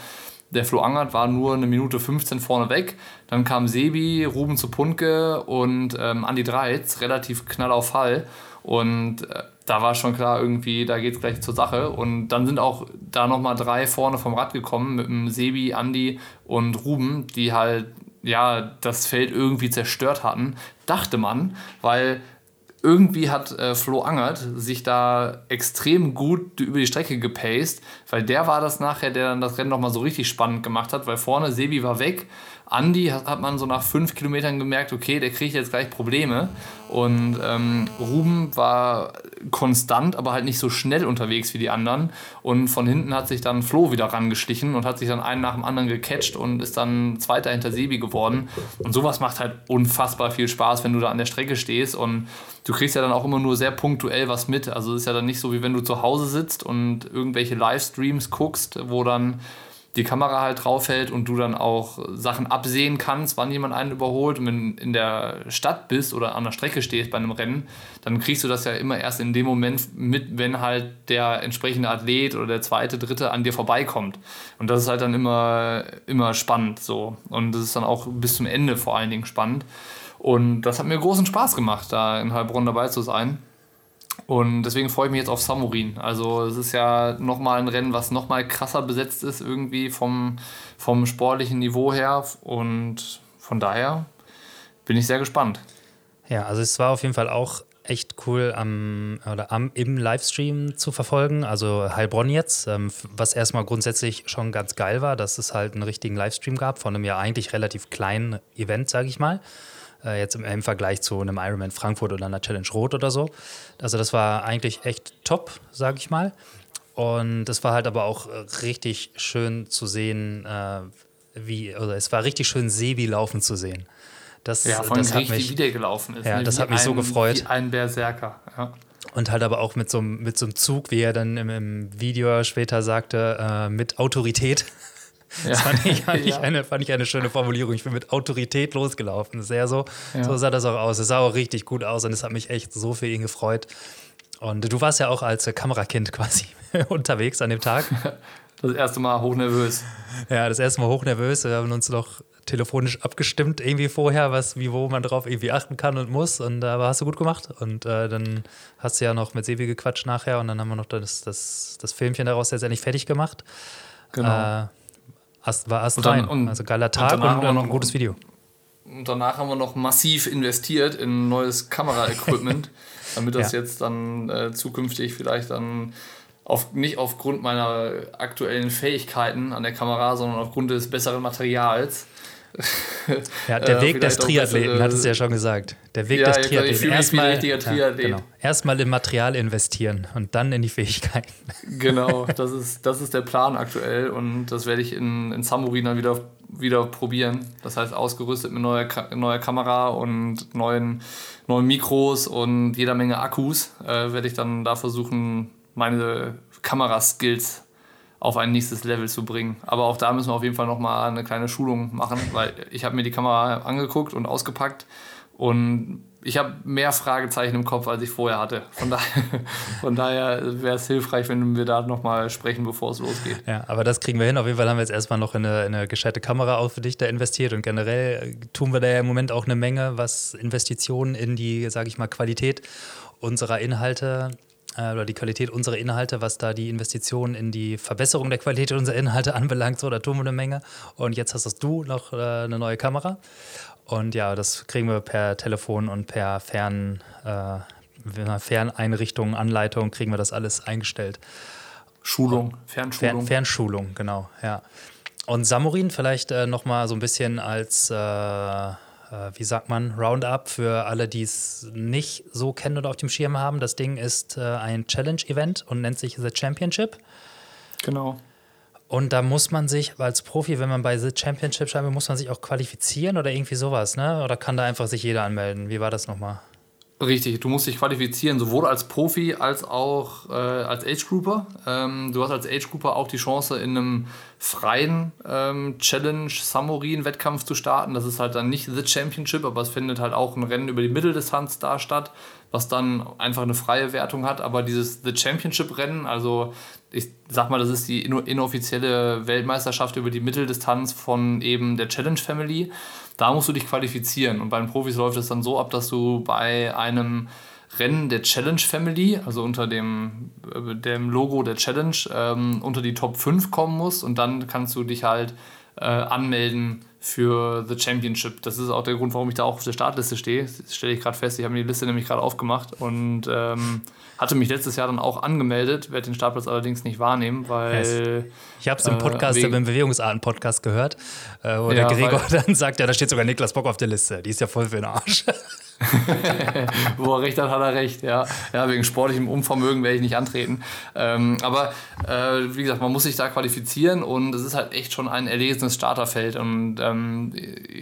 der Flo Angert war nur eine Minute 15 vorne weg. Dann kam Sebi, Ruben zu Punke und ähm, Andi Dreiz, relativ knall auf Fall. Und äh, da war schon klar, irgendwie, da geht es gleich zur Sache. Und dann sind auch da nochmal drei vorne vom Rad gekommen mit dem Sebi, Andi und Ruben, die halt ja das Feld irgendwie zerstört hatten, dachte man, weil irgendwie hat äh, Flo Angert sich da extrem gut über die Strecke gepaced, weil der war das nachher, der dann das Rennen nochmal so richtig spannend gemacht hat, weil vorne Sebi war weg Andi hat, hat man so nach fünf Kilometern gemerkt, okay, der kriegt jetzt gleich Probleme. Und ähm, Ruben war konstant, aber halt nicht so schnell unterwegs wie die anderen. Und von hinten hat sich dann Flo wieder rangeschlichen und hat sich dann einen nach dem anderen gecatcht und ist dann Zweiter hinter Sebi geworden. Und sowas macht halt unfassbar viel Spaß, wenn du da an der Strecke stehst. Und du kriegst ja dann auch immer nur sehr punktuell was mit. Also es ist ja dann nicht so, wie wenn du zu Hause sitzt und irgendwelche Livestreams guckst, wo dann die Kamera halt draufhält und du dann auch Sachen absehen kannst, wann jemand einen überholt. Und wenn du in der Stadt bist oder an der Strecke stehst bei einem Rennen, dann kriegst du das ja immer erst in dem Moment mit, wenn halt der entsprechende Athlet oder der zweite, dritte an dir vorbeikommt. Und das ist halt dann immer, immer spannend so. Und das ist dann auch bis zum Ende vor allen Dingen spannend. Und das hat mir großen Spaß gemacht, da in Heilbronn dabei zu sein. Und deswegen freue ich mich jetzt auf Samurin. Also es ist ja nochmal ein Rennen, was nochmal krasser besetzt ist irgendwie vom, vom sportlichen Niveau her. Und von daher bin ich sehr gespannt. Ja, also es war auf jeden Fall auch echt cool am, oder am, im Livestream zu verfolgen. Also Heilbronn jetzt, ähm, was erstmal grundsätzlich schon ganz geil war, dass es halt einen richtigen Livestream gab von einem ja eigentlich relativ kleinen Event, sage ich mal äh, jetzt im, im, Vergleich zu einem Ironman Frankfurt oder einer Challenge Rot oder so. Also das war eigentlich echt top, sage ich mal. Und es war halt aber auch richtig schön zu sehen, äh, wie, oder es war richtig schön Sebi laufen zu sehen. Das, ja, von das hat mich, wieder gelaufen ist. Ja, ne? das hat mich ein, so gefreut. Wie ein Berserker, ja. Und halt aber auch mit so, mit so einem Zug, wie er dann im, im Video später sagte, äh, mit Autorität. Das fand, ich, ich eine, fand ich eine schöne Formulierung. Ich bin mit Autorität losgelaufen. Sehr so. Ja. So sah das auch aus. Es sah auch richtig gut aus und es hat mich echt so für ihn gefreut. Und du warst ja auch als Kamerakind quasi unterwegs an dem Tag. Das erste Mal hochnervös. Ja, das erste Mal hochnervös. Wir haben uns noch telefonisch abgestimmt irgendwie vorher, was, wie, wo man drauf irgendwie achten kann und muss. Und äh, hast du gut gemacht. Und äh, dann hast du ja noch mit Sebi gequatscht nachher und dann haben wir noch das, das, das Filmchen daraus letztendlich fertig gemacht. Genau. Äh, Ast, war Ast rein. Und, also geiler Tag und, und, und noch ein gutes Video. Und danach haben wir noch massiv investiert in neues Kameraequipment, damit das ja. jetzt dann äh, zukünftig vielleicht dann auf, nicht aufgrund meiner aktuellen Fähigkeiten an der Kamera, sondern aufgrund des besseren Materials ja, der äh, Weg des Triathleten, hat es ja schon gesagt. Der Weg ja, des Triathleten. Erstmal, ja, genau. Erstmal im Material investieren und dann in die Fähigkeiten. Genau, das ist, das ist der Plan aktuell und das werde ich in, in Samurin dann wieder, wieder probieren. Das heißt, ausgerüstet mit neuer, neuer Kamera und neuen, neuen Mikros und jeder Menge Akkus äh, werde ich dann da versuchen, meine Kameraskills auf ein nächstes Level zu bringen. Aber auch da müssen wir auf jeden Fall nochmal eine kleine Schulung machen, weil ich habe mir die Kamera angeguckt und ausgepackt und ich habe mehr Fragezeichen im Kopf, als ich vorher hatte. Von daher, von daher wäre es hilfreich, wenn wir da nochmal sprechen, bevor es losgeht. Ja, aber das kriegen wir hin. Auf jeden Fall haben wir jetzt erstmal noch in eine, in eine gescheite Kamera auch für dich da investiert und generell tun wir da ja im Moment auch eine Menge, was Investitionen in die, sage ich mal, Qualität unserer Inhalte oder die Qualität unserer Inhalte, was da die Investitionen in die Verbesserung der Qualität unserer Inhalte anbelangt, so, da tun wir eine Menge. Und jetzt hast du noch äh, eine neue Kamera. Und ja, das kriegen wir per Telefon und per Fern, äh, Ferneinrichtung, Anleitung, kriegen wir das alles eingestellt. Schulung, Fernschulung. Fern, Fernschulung, genau, ja. Und Samurin vielleicht äh, nochmal so ein bisschen als äh, äh, wie sagt man, Roundup für alle, die es nicht so kennen oder auf dem Schirm haben. Das Ding ist äh, ein Challenge-Event und nennt sich The Championship. Genau. Und da muss man sich als Profi, wenn man bei The Championship schreibt, muss man sich auch qualifizieren oder irgendwie sowas, ne? Oder kann da einfach sich jeder anmelden? Wie war das nochmal? Richtig, du musst dich qualifizieren, sowohl als Profi als auch äh, als Age Grouper. Ähm, du hast als Age Grouper auch die Chance, in einem freien ähm, Challenge Samurin-Wettkampf zu starten. Das ist halt dann nicht The Championship, aber es findet halt auch ein Rennen über die Mitteldistanz da statt, was dann einfach eine freie Wertung hat. Aber dieses The Championship-Rennen, also ich sag mal, das ist die inoffizielle Weltmeisterschaft über die Mitteldistanz von eben der Challenge Family. Da musst du dich qualifizieren. Und bei den Profis läuft es dann so ab, dass du bei einem Rennen der Challenge Family, also unter dem, äh, dem Logo der Challenge, ähm, unter die Top 5 kommen musst und dann kannst du dich halt äh, anmelden für The Championship. Das ist auch der Grund, warum ich da auch auf der Startliste stehe. Das stelle ich gerade fest. Ich habe mir die Liste nämlich gerade aufgemacht und ähm, hatte mich letztes Jahr dann auch angemeldet, werde den Startplatz allerdings nicht wahrnehmen, weil. Ich habe es im Podcast, äh, im Bewegungsarten-Podcast gehört, äh, wo ja, der Gregor dann sagt: Ja, da steht sogar Niklas Bock auf der Liste. Die ist ja voll für den Arsch. Wo er recht hat, hat er recht. Ja, ja wegen sportlichem Unvermögen werde ich nicht antreten. Ähm, aber äh, wie gesagt, man muss sich da qualifizieren und es ist halt echt schon ein erlesenes Starterfeld. Und ähm,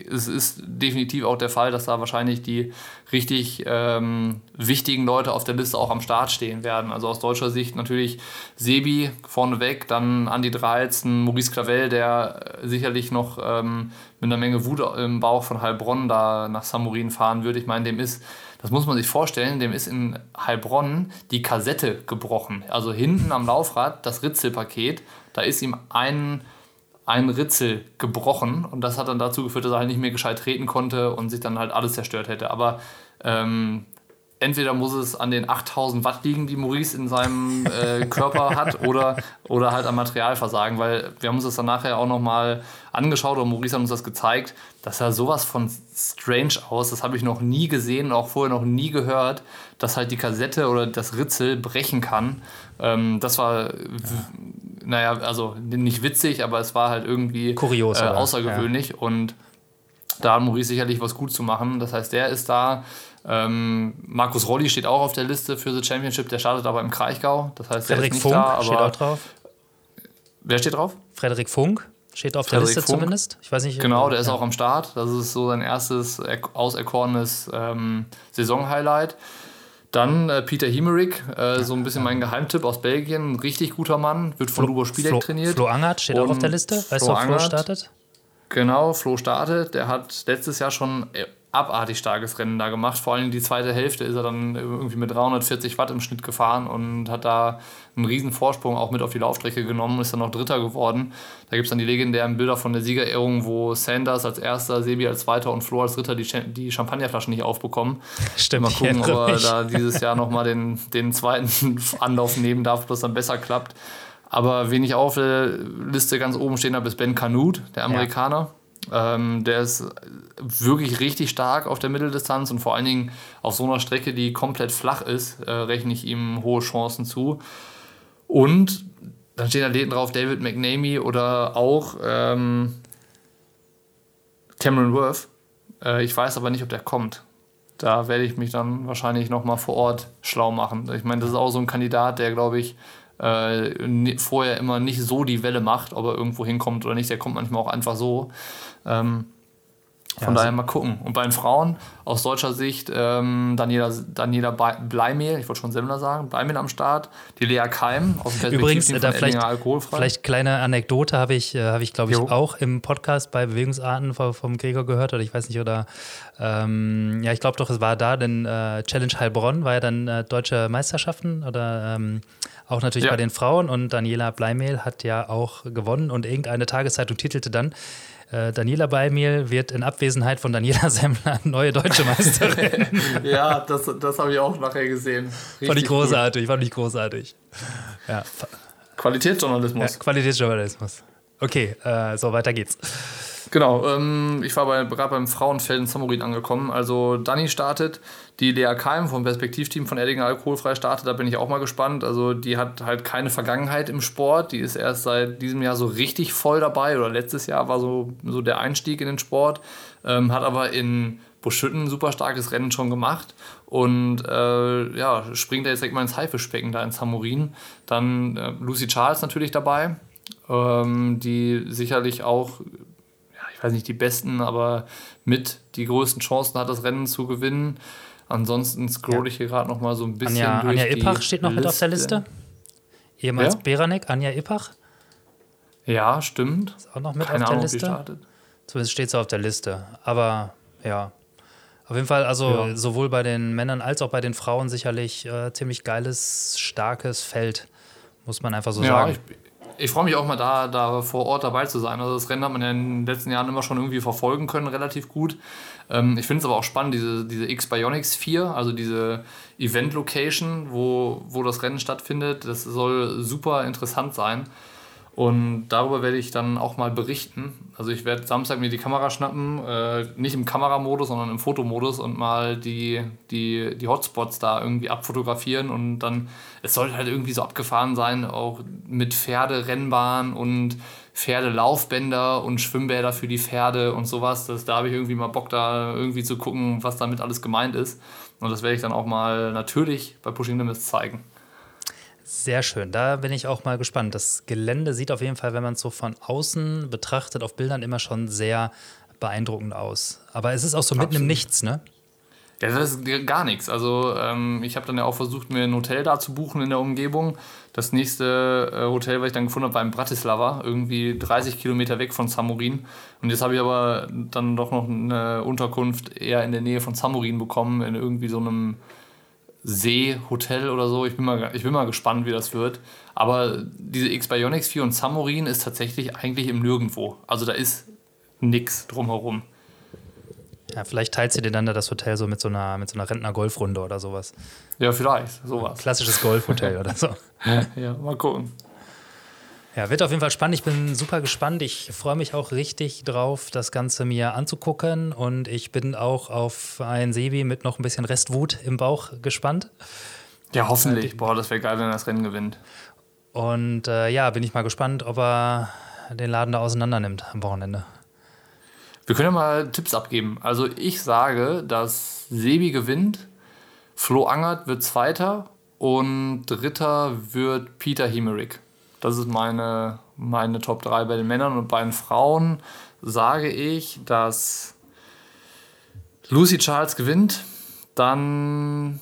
es ist definitiv auch der Fall, dass da wahrscheinlich die richtig ähm, wichtigen Leute auf der Liste auch am Start stehen werden. Also aus deutscher Sicht natürlich Sebi vorneweg, dann Andi Dreilzen, Maurice Clavel, der sicherlich noch ähm, mit einer Menge Wut im Bauch von Heilbronn da nach Samurin fahren würde. Ich meine, dem ist, das muss man sich vorstellen, dem ist in Heilbronn die Kassette gebrochen. Also hinten am Laufrad das Ritzelpaket, da ist ihm ein, ein Ritzel gebrochen und das hat dann dazu geführt, dass er halt nicht mehr gescheit treten konnte und sich dann halt alles zerstört hätte. Aber ähm, entweder muss es an den 8000 Watt liegen, die Maurice in seinem äh, Körper hat, oder, oder halt am Materialversagen, weil wir haben uns das dann nachher auch nochmal angeschaut und Maurice hat uns das gezeigt. Das sah sowas von strange aus, das habe ich noch nie gesehen, auch vorher noch nie gehört, dass halt die Kassette oder das Ritzel brechen kann. Ähm, das war, ja. Naja, also nicht witzig, aber es war halt irgendwie Kurios, äh, außergewöhnlich ja. und da hat Maurice sicherlich was gut zu machen. Das heißt, der ist da ähm, Markus Rolli steht auch auf der Liste für The Championship, der startet aber im Kraichgau. Das heißt, Frederik Funk da, steht auch drauf. Wer steht drauf? Frederik Funk steht auf Frederik der Liste Funk. zumindest. Ich weiß nicht. Genau, der ja. ist auch am Start. Das ist so sein erstes auserkorenes ähm, Saisonhighlight. Dann äh, Peter Himmerich, äh, so ein bisschen mein Geheimtipp aus Belgien, richtig guter Mann, wird von Lubo Spielek Flo, trainiert. Flo Angert steht auch auf der Liste. Weißt du, ob Flo startet? Genau, Flo startet. Der hat letztes Jahr schon äh, abartig starkes Rennen da gemacht. Vor allem die zweite Hälfte ist er dann irgendwie mit 340 Watt im Schnitt gefahren und hat da einen riesen Vorsprung auch mit auf die Laufstrecke genommen und ist dann noch Dritter geworden. Da gibt es dann die legendären Bilder von der Siegerehrung, wo Sanders als Erster, Sebi als Zweiter und Flo als Dritter die, die Champagnerflaschen nicht aufbekommen. Stimmt. Mal gucken, ob er da dieses Jahr nochmal den, den zweiten Anlauf nehmen darf, ob das dann besser klappt. Aber wen ich auf der Liste ganz oben stehen habe, ist Ben Canute, der Amerikaner. Ja ähm, der ist wirklich richtig stark auf der Mitteldistanz und vor allen Dingen auf so einer Strecke, die komplett flach ist, äh, rechne ich ihm hohe Chancen zu. Und dann stehen Athleten drauf, David McNamee oder auch ähm, Cameron Worth. Äh, ich weiß aber nicht, ob der kommt. Da werde ich mich dann wahrscheinlich nochmal vor Ort schlau machen. Ich meine, das ist auch so ein Kandidat, der, glaube ich, äh, vorher immer nicht so die Welle macht, ob er irgendwo hinkommt oder nicht. Der kommt manchmal auch einfach so. Ähm, von ja, daher mal gucken. Und bei den Frauen aus deutscher Sicht ähm, Daniela, Daniela Bleimehl, ich wollte schon Semmler sagen, Bleimehl am Start, die Lea Keim aus dem Übrigens, da vielleicht, vielleicht kleine Anekdote habe ich, äh, hab ich glaube ich, jo. auch im Podcast bei Bewegungsarten vom, vom Gregor gehört, oder ich weiß nicht, oder ähm, ja, ich glaube doch, es war da, denn äh, Challenge Heilbronn war ja dann äh, deutsche Meisterschaften oder ähm, auch natürlich ja. bei den Frauen und Daniela Bleimehl hat ja auch gewonnen und irgendeine Tageszeitung titelte dann, äh, Daniela Beimehl wird in Abwesenheit von Daniela Semmler neue deutsche Meisterin. ja, das, das habe ich auch nachher gesehen. Richtig fand ich großartig, gut. fand ich großartig. Ja. Qualitätsjournalismus. Ja, Qualitätsjournalismus. Okay, äh, so weiter geht's. Genau, ähm, ich war gerade beim Frauenfeld in Samurin angekommen. Also Dani startet, die Lea Keim vom Perspektivteam von Erdinger Alkoholfrei startet, da bin ich auch mal gespannt. Also die hat halt keine Vergangenheit im Sport, die ist erst seit diesem Jahr so richtig voll dabei oder letztes Jahr war so, so der Einstieg in den Sport, ähm, hat aber in Buschütten ein super starkes Rennen schon gemacht und äh, ja, springt da jetzt direkt mal ins Haifischbecken da in Samurin. Dann äh, Lucy Charles natürlich dabei, ähm, die sicherlich auch ich weiß nicht die besten, aber mit die größten Chancen hat, das Rennen zu gewinnen. Ansonsten scroll ich hier gerade noch mal so ein bisschen Anja, durch Anja Ippach steht noch Liste. mit auf der Liste. Ehemals ja? Beranek, Anja Ippach. Ja, stimmt. Ist auch noch mit Keine auf der Ahnung, Liste. Zumindest steht sie auf der Liste. Aber ja, auf jeden Fall, also ja. sowohl bei den Männern als auch bei den Frauen sicherlich äh, ziemlich geiles, starkes Feld, muss man einfach so ja, sagen. Ich, ich freue mich auch mal da, da vor Ort dabei zu sein. Also das Rennen hat man ja in den letzten Jahren immer schon irgendwie verfolgen können, relativ gut. Ähm, ich finde es aber auch spannend, diese, diese X-Bionics 4, also diese Event-Location, wo, wo das Rennen stattfindet. Das soll super interessant sein. Und darüber werde ich dann auch mal berichten. Also ich werde Samstag mir die Kamera schnappen, äh, nicht im Kameramodus, sondern im Fotomodus und mal die, die, die Hotspots da irgendwie abfotografieren und dann, es sollte halt irgendwie so abgefahren sein, auch mit Pferderennbahn und Pferdelaufbänder und Schwimmbäder für die Pferde und sowas. Das, da habe ich irgendwie mal Bock, da irgendwie zu gucken, was damit alles gemeint ist. Und das werde ich dann auch mal natürlich bei Pushing Limits zeigen. Sehr schön, da bin ich auch mal gespannt. Das Gelände sieht auf jeden Fall, wenn man es so von außen betrachtet, auf Bildern immer schon sehr beeindruckend aus. Aber es ist auch so mitten Absolut. im Nichts, ne? Ja, das ist gar nichts. Also ähm, ich habe dann ja auch versucht, mir ein Hotel da zu buchen in der Umgebung. Das nächste äh, Hotel, was ich dann gefunden habe, war in Bratislava, irgendwie 30 Kilometer weg von Samurin. Und jetzt habe ich aber dann doch noch eine Unterkunft eher in der Nähe von Samurin bekommen, in irgendwie so einem Seehotel oder so. Ich bin, mal, ich bin mal gespannt, wie das wird. Aber diese X-Bionics 4 und Samurin ist tatsächlich eigentlich im Nirgendwo. Also da ist nichts drumherum. Ja, vielleicht teilt sie dir dann da das Hotel so mit so einer, mit so einer Rentner-Golfrunde oder sowas. Ja, vielleicht, sowas. Klassisches Golfhotel oder so. ja, mal gucken. Ja, wird auf jeden Fall spannend. Ich bin super gespannt. Ich freue mich auch richtig drauf, das Ganze mir anzugucken. Und ich bin auch auf ein Sebi mit noch ein bisschen Restwut im Bauch gespannt. Ja, hoffentlich. Boah, das wäre geil, wenn er das Rennen gewinnt. Und äh, ja, bin ich mal gespannt, ob er den Laden da auseinander nimmt am Wochenende. Wir können ja mal Tipps abgeben. Also ich sage, dass Sebi gewinnt, Flo Angert wird Zweiter und Dritter wird Peter Himmerich. Das ist meine, meine Top 3 bei den Männern. Und bei den Frauen sage ich, dass Lucy Charles gewinnt. Dann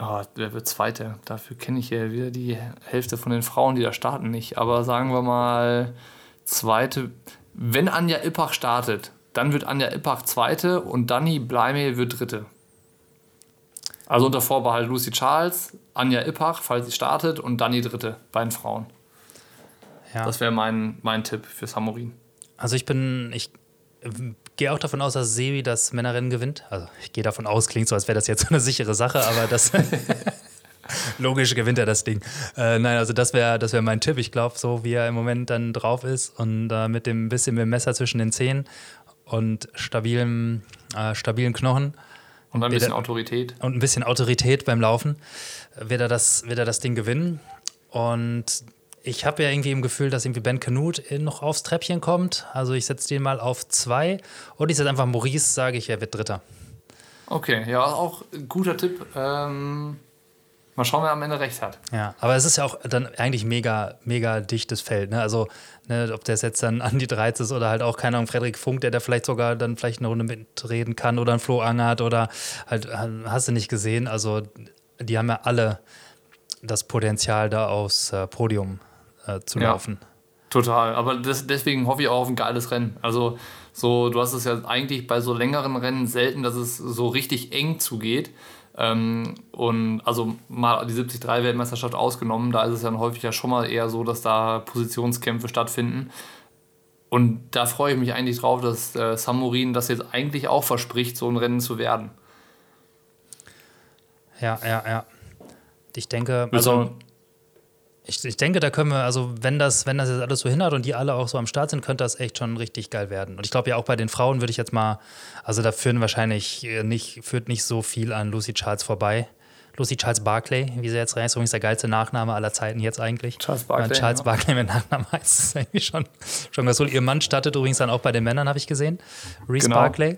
Oh, wer wird Zweiter? Dafür kenne ich ja wieder die Hälfte von den Frauen, die da starten, nicht. Aber sagen wir mal, Zweite. Wenn Anja Ippach startet, dann wird Anja Ippach Zweite und Dani Bleimel wird Dritte. Also unter Vorbehalt Lucy Charles, Anja Ippach, falls sie startet, und Dani Dritte, beiden Frauen. Ja. Das wäre mein, mein Tipp für Samorin. Also ich bin, ich gehe auch davon aus, dass Sebi das Männerrennen gewinnt. Also ich gehe davon aus, klingt so, als wäre das jetzt so eine sichere Sache, aber das logisch gewinnt er das Ding. Äh, nein, also das wäre das wär mein Tipp. Ich glaube, so wie er im Moment dann drauf ist und äh, mit dem bisschen mit dem Messer zwischen den Zehen und stabilen, äh, stabilen Knochen. Und ein bisschen er, Autorität. Und ein bisschen Autorität beim Laufen wird er das, wird er das Ding gewinnen. Und ich habe ja irgendwie im Gefühl, dass irgendwie Ben Canute noch aufs Treppchen kommt. Also ich setze den mal auf zwei. Und ich setze einfach Maurice, sage ich, er wird Dritter. Okay, ja, auch guter Tipp. Ähm, mal schauen, wer am Ende recht hat. Ja, aber es ist ja auch dann eigentlich mega, mega dichtes Feld. Ne? Also, ne, ob der jetzt dann Andi Dreiz ist oder halt auch, keine Ahnung, Frederik Funk, der da vielleicht sogar dann vielleicht eine Runde mitreden kann oder ein Flo Angert oder halt, hast du nicht gesehen. Also, die haben ja alle das Potenzial, da aufs äh, Podium äh, zu ja, laufen. Total, aber das, deswegen hoffe ich auch auf ein geiles Rennen. Also so, du hast es ja eigentlich bei so längeren Rennen selten, dass es so richtig eng zugeht. Ähm, und also mal die 73-Weltmeisterschaft ausgenommen, da ist es dann häufig ja schon mal eher so, dass da Positionskämpfe stattfinden. Und da freue ich mich eigentlich drauf, dass äh, Samurin das jetzt eigentlich auch verspricht, so ein Rennen zu werden. Ja, ja, ja. Ich denke, also ich, ich denke, da können wir, also wenn das, wenn das jetzt alles so hindert und die alle auch so am Start sind, könnte das echt schon richtig geil werden. Und ich glaube ja auch bei den Frauen würde ich jetzt mal, also da führen wahrscheinlich nicht, führt nicht so viel an Lucy Charles vorbei. Lucy Charles Barclay, wie sie jetzt ist, übrigens der geilste Nachname aller Zeiten jetzt eigentlich. Charles Barclay. Charles ja. Barclay mit Nachnamen heißt es irgendwie schon, schon ganz cool. Ihr Mann startet übrigens dann auch bei den Männern, habe ich gesehen. Reese genau. Barclay.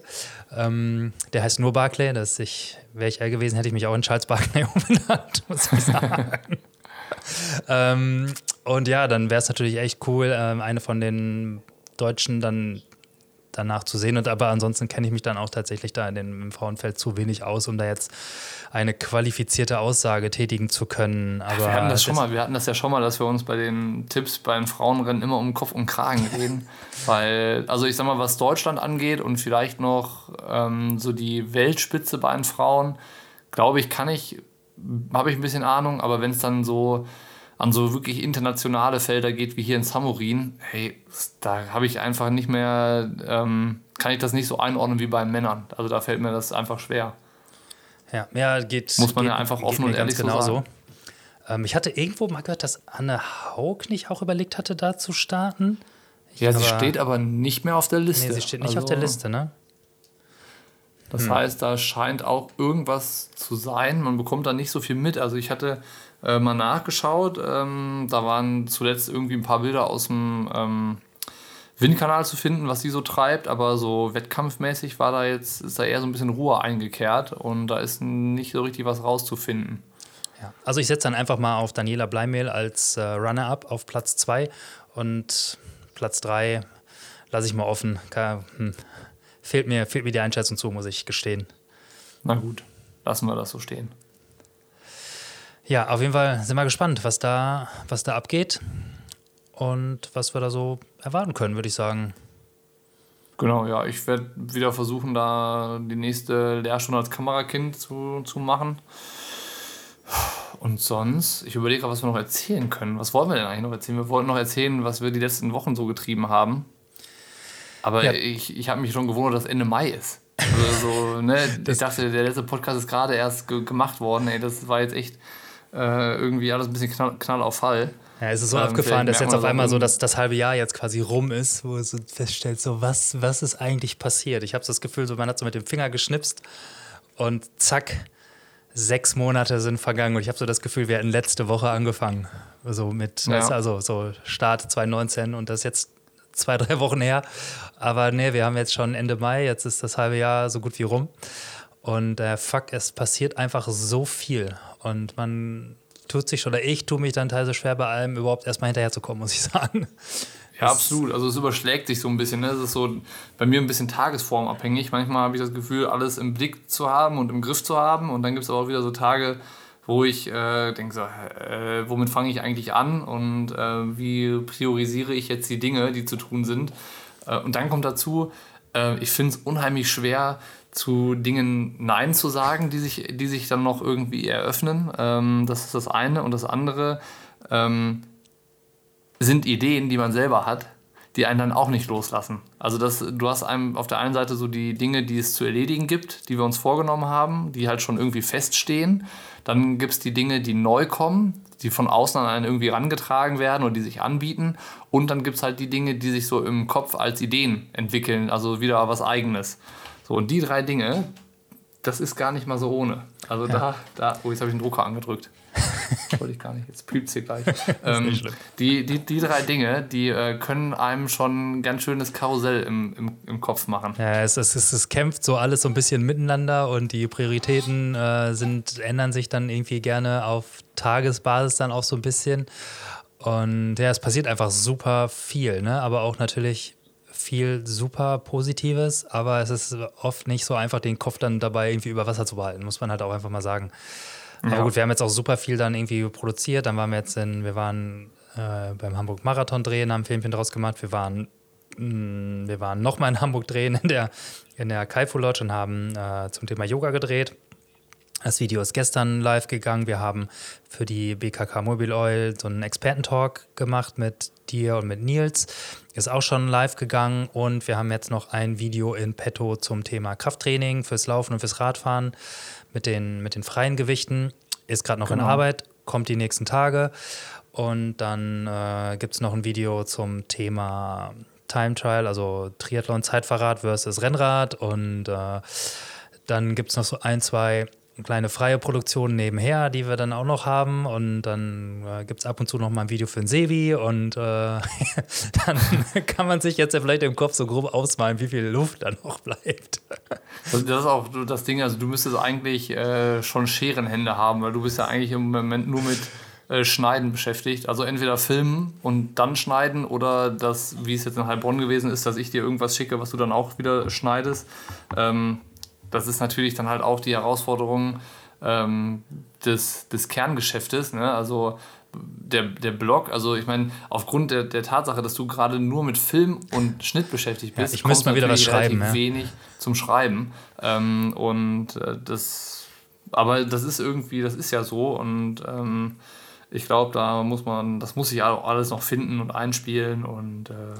Ähm, der heißt nur Barclay. Ich, wäre ich er gewesen, hätte ich mich auch in Charles Barclay umbenannt, muss ich sagen ähm, und ja, dann wäre es natürlich echt cool, ähm, eine von den Deutschen dann danach zu sehen. Und aber ansonsten kenne ich mich dann auch tatsächlich da in dem, im Frauenfeld zu wenig aus, um da jetzt eine qualifizierte Aussage tätigen zu können. Aber wir hatten das schon mal, wir hatten das ja schon mal, dass wir uns bei den Tipps beim Frauenrennen immer um Kopf und Kragen reden. Weil, also ich sag mal, was Deutschland angeht und vielleicht noch ähm, so die Weltspitze bei den Frauen, glaube ich, kann ich habe ich ein bisschen Ahnung, aber wenn es dann so an so wirklich internationale Felder geht, wie hier in Samurin, hey, da habe ich einfach nicht mehr, ähm, kann ich das nicht so einordnen wie bei Männern. Also da fällt mir das einfach schwer. Ja, ja geht. Muss man geht, ja einfach offen und ehrlich genau so sagen. Ähm, ich hatte irgendwo mal gehört, dass Anne Haug nicht auch überlegt hatte, da zu starten. Ich ja, sie steht aber nicht mehr auf der Liste. Nee, sie steht nicht also, auf der Liste, ne? Das hm. heißt, da scheint auch irgendwas zu sein. Man bekommt da nicht so viel mit. Also ich hatte äh, mal nachgeschaut. Ähm, da waren zuletzt irgendwie ein paar Bilder aus dem ähm, Windkanal zu finden, was sie so treibt. Aber so wettkampfmäßig war da jetzt, ist da eher so ein bisschen Ruhe eingekehrt und da ist nicht so richtig was rauszufinden. Ja. Also ich setze dann einfach mal auf Daniela Bleimehl als äh, Runner-up auf Platz 2 und Platz 3 lasse ich mal offen. Kann, hm, fehlt mir, fehlt mir die Einschätzung zu, muss ich gestehen. Na gut, lassen wir das so stehen. Ja, auf jeden Fall sind wir gespannt, was da, was da abgeht und was wir da so erwarten können, würde ich sagen. Genau, ja, ich werde wieder versuchen, da die nächste Lehrstunde als Kamerakind zu, zu machen. Und sonst, ich überlege, was wir noch erzählen können. Was wollen wir denn eigentlich noch erzählen? Wir wollten noch erzählen, was wir die letzten Wochen so getrieben haben. Aber ja. ich, ich habe mich schon gewundert, dass Ende Mai ist. Also so, ne, ich dachte, der letzte Podcast ist gerade erst ge gemacht worden. Ey, das war jetzt echt äh, irgendwie alles ein bisschen knall, knall auf Fall. Ja, es ist so ähm, aufgefallen, dass jetzt auf einmal so das, das halbe Jahr jetzt quasi rum ist, wo es so feststellt, so was, was ist eigentlich passiert? Ich habe das Gefühl, so man hat so mit dem Finger geschnipst und zack, sechs Monate sind vergangen und ich habe so das Gefühl, wir hätten letzte Woche angefangen. So mit, ja. also so Start 2019 und das jetzt zwei, drei Wochen her. Aber nee, wir haben jetzt schon Ende Mai, jetzt ist das halbe Jahr so gut wie rum. Und äh, fuck, es passiert einfach so viel. Und man tut sich, oder ich tue mich dann teilweise schwer bei allem überhaupt erstmal hinterherzukommen, muss ich sagen. Ja, absolut. Also es überschlägt sich so ein bisschen. Ne? Es ist so bei mir ein bisschen tagesformabhängig. Manchmal habe ich das Gefühl, alles im Blick zu haben und im Griff zu haben. Und dann gibt es aber auch wieder so Tage, wo ich äh, denke, so, äh, womit fange ich eigentlich an und äh, wie priorisiere ich jetzt die Dinge, die zu tun sind. Äh, und dann kommt dazu, äh, ich finde es unheimlich schwer, zu Dingen Nein zu sagen, die sich, die sich dann noch irgendwie eröffnen. Ähm, das ist das eine. Und das andere ähm, sind Ideen, die man selber hat, die einen dann auch nicht loslassen. Also das, du hast einem auf der einen Seite so die Dinge, die es zu erledigen gibt, die wir uns vorgenommen haben, die halt schon irgendwie feststehen. Dann gibt es die Dinge, die neu kommen, die von außen an einen irgendwie rangetragen werden oder die sich anbieten. Und dann gibt es halt die Dinge, die sich so im Kopf als Ideen entwickeln, also wieder was Eigenes. So, und die drei Dinge, das ist gar nicht mal so ohne. Also ja. da, da, oh, jetzt habe ich den Drucker angedrückt. Wollte ich gar nicht, jetzt piept hier gleich. ähm, die, die, die drei Dinge, die äh, können einem schon ein ganz schönes Karussell im, im, im Kopf machen. Ja, es, es, es, es kämpft so alles so ein bisschen miteinander und die Prioritäten äh, sind, ändern sich dann irgendwie gerne auf Tagesbasis dann auch so ein bisschen. Und ja, es passiert einfach super viel, ne? aber auch natürlich viel super Positives, aber es ist oft nicht so einfach, den Kopf dann dabei irgendwie über Wasser zu behalten, muss man halt auch einfach mal sagen. Aber gut, wir haben jetzt auch super viel dann irgendwie produziert. Dann waren wir jetzt in, wir waren äh, beim Hamburg Marathon drehen, haben ein Filmchen draus gemacht. Wir waren, mh, mm, wir waren nochmal in Hamburg drehen in der, in der Kaifu Lodge und haben äh, zum Thema Yoga gedreht. Das Video ist gestern live gegangen. Wir haben für die BKK Mobile Oil so einen Experten-Talk gemacht mit dir und mit Nils. Ist auch schon live gegangen. Und wir haben jetzt noch ein Video in petto zum Thema Krafttraining fürs Laufen und fürs Radfahren mit den, mit den freien Gewichten. Ist gerade noch genau. in Arbeit, kommt die nächsten Tage. Und dann äh, gibt es noch ein Video zum Thema Time Trial, also Triathlon-Zeitfahrrad versus Rennrad. Und äh, dann gibt es noch so ein, zwei kleine freie Produktionen nebenher, die wir dann auch noch haben. Und dann äh, gibt es ab und zu noch mal ein Video für ein Sevi. Und äh, dann kann man sich jetzt ja vielleicht im Kopf so grob ausmalen, wie viel Luft da noch bleibt. Das, das ist auch das Ding, also du müsstest eigentlich äh, schon Scherenhände haben, weil du bist ja eigentlich im Moment nur mit äh, Schneiden beschäftigt. Also entweder filmen und dann schneiden oder das, wie es jetzt in Heilbronn gewesen ist, dass ich dir irgendwas schicke, was du dann auch wieder schneidest. Ähm, das ist natürlich dann halt auch die Herausforderung ähm, des, des Kerngeschäftes. Ne? Also der, der Blog, also ich meine, aufgrund der, der Tatsache, dass du gerade nur mit Film und Schnitt beschäftigt bist, ja, ich müsste mal wieder was schreiben. Ja. wenig zum Schreiben. Ähm, und äh, das, aber das ist irgendwie, das ist ja so und ähm, ich glaube, da muss man, das muss sich auch alles noch finden und einspielen und äh,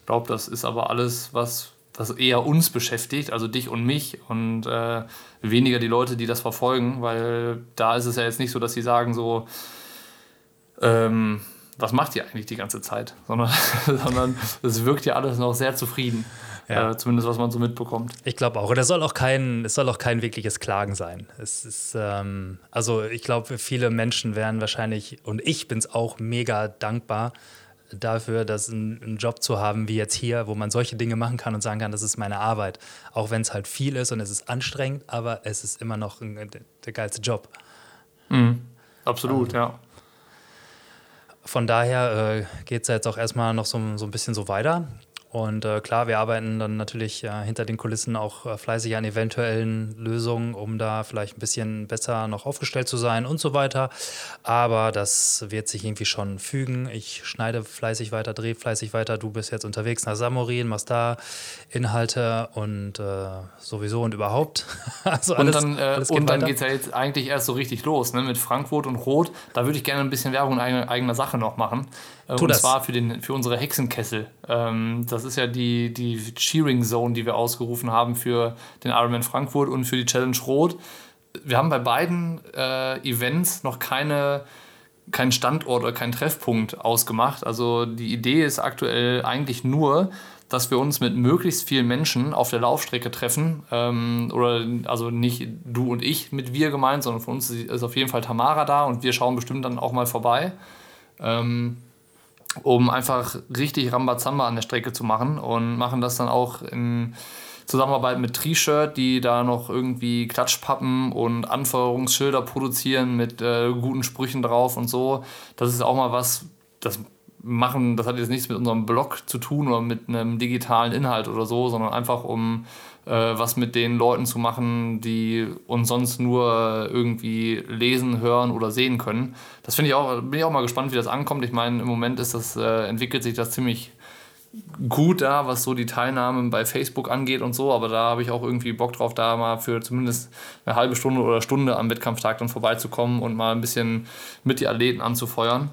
ich glaube, das ist aber alles, was das eher uns beschäftigt, also dich und mich und äh, weniger die Leute, die das verfolgen, weil da ist es ja jetzt nicht so, dass sie sagen so, ähm, was macht ihr eigentlich die ganze Zeit, sondern, sondern es wirkt ja alles noch sehr zufrieden. Ja. Äh, zumindest was man so mitbekommt. Ich glaube auch. Und es soll auch kein, es soll auch kein wirkliches Klagen sein. Es ist, ähm, also ich glaube, viele Menschen wären wahrscheinlich, und ich bin es auch mega dankbar, dafür, dass ein, einen Job zu haben wie jetzt hier, wo man solche Dinge machen kann und sagen kann, das ist meine Arbeit. Auch wenn es halt viel ist und es ist anstrengend, aber es ist immer noch ein, der geilste Job. Mhm. Absolut, ähm, ja. Von daher äh, geht es jetzt auch erstmal noch so, so ein bisschen so weiter. Und äh, klar, wir arbeiten dann natürlich äh, hinter den Kulissen auch äh, fleißig an eventuellen Lösungen, um da vielleicht ein bisschen besser noch aufgestellt zu sein und so weiter. Aber das wird sich irgendwie schon fügen. Ich schneide fleißig weiter, drehe fleißig weiter. Du bist jetzt unterwegs nach Samorin, machst da Inhalte und äh, sowieso und überhaupt. also alles, und dann, äh, dann geht es ja jetzt eigentlich erst so richtig los ne? mit Frankfurt und Rot. Da würde ich gerne ein bisschen Werbung in eigener, eigener Sache noch machen. Äh, tu und das. zwar für, den, für unsere Hexenkessel. Ähm, das ist ja die, die Cheering Zone, die wir ausgerufen haben für den Ironman Frankfurt und für die Challenge Rot. Wir haben bei beiden äh, Events noch keine, keinen Standort oder keinen Treffpunkt ausgemacht. Also die Idee ist aktuell eigentlich nur, dass wir uns mit möglichst vielen Menschen auf der Laufstrecke treffen. Ähm, oder also nicht du und ich mit wir gemeint, sondern von uns ist auf jeden Fall Tamara da und wir schauen bestimmt dann auch mal vorbei. Ähm, um einfach richtig Rambazamba an der Strecke zu machen und machen das dann auch in Zusammenarbeit mit T-Shirt, die da noch irgendwie Klatschpappen und Anforderungsschilder produzieren mit äh, guten Sprüchen drauf und so. Das ist auch mal was, das machen, das hat jetzt nichts mit unserem Blog zu tun oder mit einem digitalen Inhalt oder so, sondern einfach um was mit den Leuten zu machen, die uns sonst nur irgendwie lesen, hören oder sehen können. Das finde ich auch, bin ich auch mal gespannt, wie das ankommt. Ich meine, im Moment ist das, äh, entwickelt sich das ziemlich gut da, was so die Teilnahme bei Facebook angeht und so, aber da habe ich auch irgendwie Bock drauf, da mal für zumindest eine halbe Stunde oder Stunde am Wettkampftag dann vorbeizukommen und mal ein bisschen mit die Athleten anzufeuern.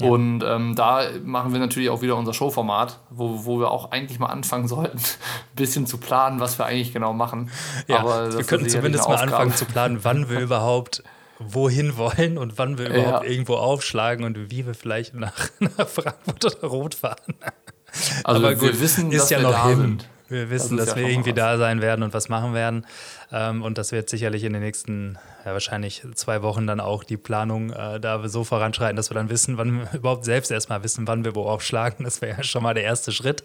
Ja. Und ähm, da machen wir natürlich auch wieder unser Showformat, wo, wo wir auch eigentlich mal anfangen sollten, ein bisschen zu planen, was wir eigentlich genau machen. Ja, Aber wir könnten zumindest mal anfangen zu planen, wann wir überhaupt wohin wollen und wann wir überhaupt ja. irgendwo aufschlagen und wie wir vielleicht nach, nach Frankfurt oder Rot fahren. Also Aber gut, wir wissen, ist ja noch hin. Sind. Wir wissen, das dass wir irgendwie was. da sein werden und was machen werden. Ähm, und das wird sicherlich in den nächsten, ja, wahrscheinlich zwei Wochen dann auch die Planung äh, da so voranschreiten, dass wir dann wissen, wann wir überhaupt selbst erstmal wissen, wann wir wo aufschlagen. Das wäre ja schon mal der erste Schritt.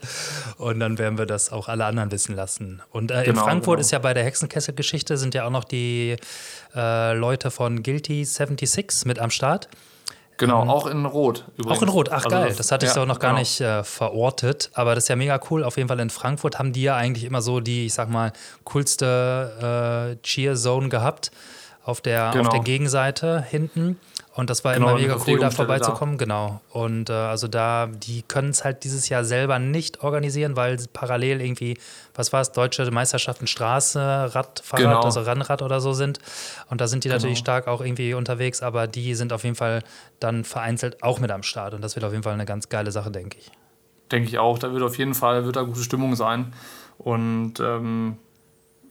Und dann werden wir das auch alle anderen wissen lassen. Und äh, genau, in Frankfurt genau. ist ja bei der Hexenkessel-Geschichte sind ja auch noch die äh, Leute von Guilty 76 mit am Start. Genau, ähm, auch in Rot übrigens. Auch in Rot, ach also geil, das, das hatte ich ja, so noch gar genau. nicht äh, verortet, aber das ist ja mega cool. Auf jeden Fall in Frankfurt haben die ja eigentlich immer so die, ich sag mal, coolste äh, Cheer-Zone gehabt auf der, genau. auf der Gegenseite hinten. Und das war genau, immer mega cool, da vorbeizukommen. Da. Genau. Und äh, also da, die können es halt dieses Jahr selber nicht organisieren, weil parallel irgendwie, was war es, deutsche Meisterschaften Straße, Radfahrrad, genau. also Rennrad oder so sind. Und da sind die genau. natürlich stark auch irgendwie unterwegs, aber die sind auf jeden Fall dann vereinzelt auch mit am Start. Und das wird auf jeden Fall eine ganz geile Sache, denke ich. Denke ich auch. Da wird auf jeden Fall wird da gute Stimmung sein. Und ähm,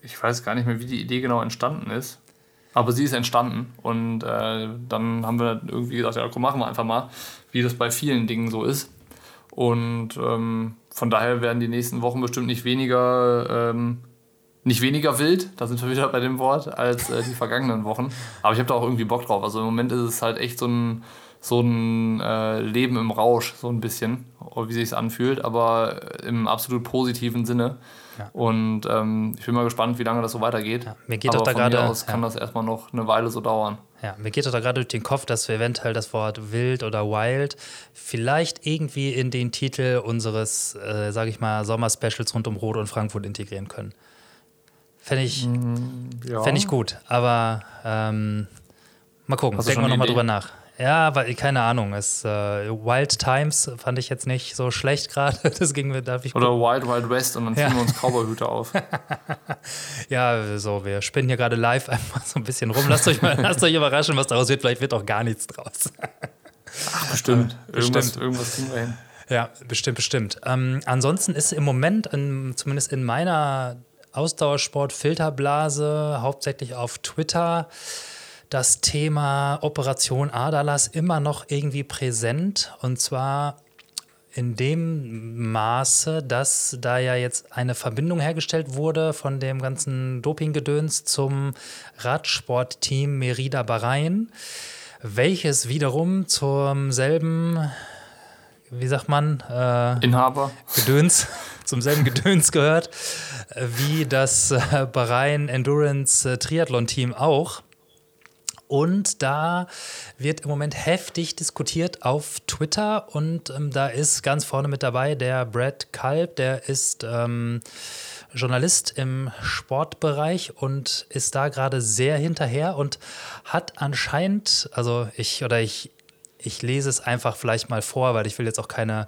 ich weiß gar nicht mehr, wie die Idee genau entstanden ist. Aber sie ist entstanden und äh, dann haben wir irgendwie gesagt, ja, komm, machen wir einfach mal, wie das bei vielen Dingen so ist. Und ähm, von daher werden die nächsten Wochen bestimmt nicht weniger, ähm, nicht weniger wild, da sind wir wieder bei dem Wort, als äh, die vergangenen Wochen. Aber ich habe da auch irgendwie Bock drauf. Also im Moment ist es halt echt so ein, so ein äh, Leben im Rausch, so ein bisschen, wie sich es anfühlt, aber im absolut positiven Sinne. Ja. Und ähm, ich bin mal gespannt, wie lange das so weitergeht. Ja, mir geht Aber doch da gerade. aus kann das erstmal noch eine Weile so dauern. Ja, mir geht doch da gerade durch den Kopf, dass wir eventuell das Wort wild oder wild vielleicht irgendwie in den Titel unseres, äh, sage ich mal, Sommerspecials rund um Rot und Frankfurt integrieren können. Fände ich, mm, ja. fänd ich gut. Aber ähm, mal gucken, denken wir nochmal drüber nach. Ja, weil keine Ahnung. Es, äh, Wild Times fand ich jetzt nicht so schlecht gerade. Das ging mir, darf ich. Oder Wild Wild West und dann ziehen ja. wir uns Cowboyhüte auf. ja, so, wir spinnen hier gerade live einfach so ein bisschen rum. Lasst euch mal, lasst euch überraschen, was daraus wird. Vielleicht wird auch gar nichts draus. Ach, bestimmt. Irgendwas, irgendwas kriegen wir hin. Ja, bestimmt, bestimmt. Ähm, ansonsten ist im Moment, in, zumindest in meiner Ausdauersport-Filterblase, hauptsächlich auf Twitter, das Thema Operation Adalas immer noch irgendwie präsent. Und zwar in dem Maße, dass da ja jetzt eine Verbindung hergestellt wurde von dem ganzen Dopinggedöns zum Radsportteam Merida Bahrain, welches wiederum zum selben, wie sagt man, äh, Inhaber Gedöns, zum selben Gedöns gehört, wie das äh, Bahrain Endurance äh, Triathlon Team auch. Und da wird im Moment heftig diskutiert auf Twitter. Und ähm, da ist ganz vorne mit dabei der Brad Kalb, der ist ähm, Journalist im Sportbereich und ist da gerade sehr hinterher und hat anscheinend, also ich oder ich, ich lese es einfach vielleicht mal vor, weil ich will jetzt auch keine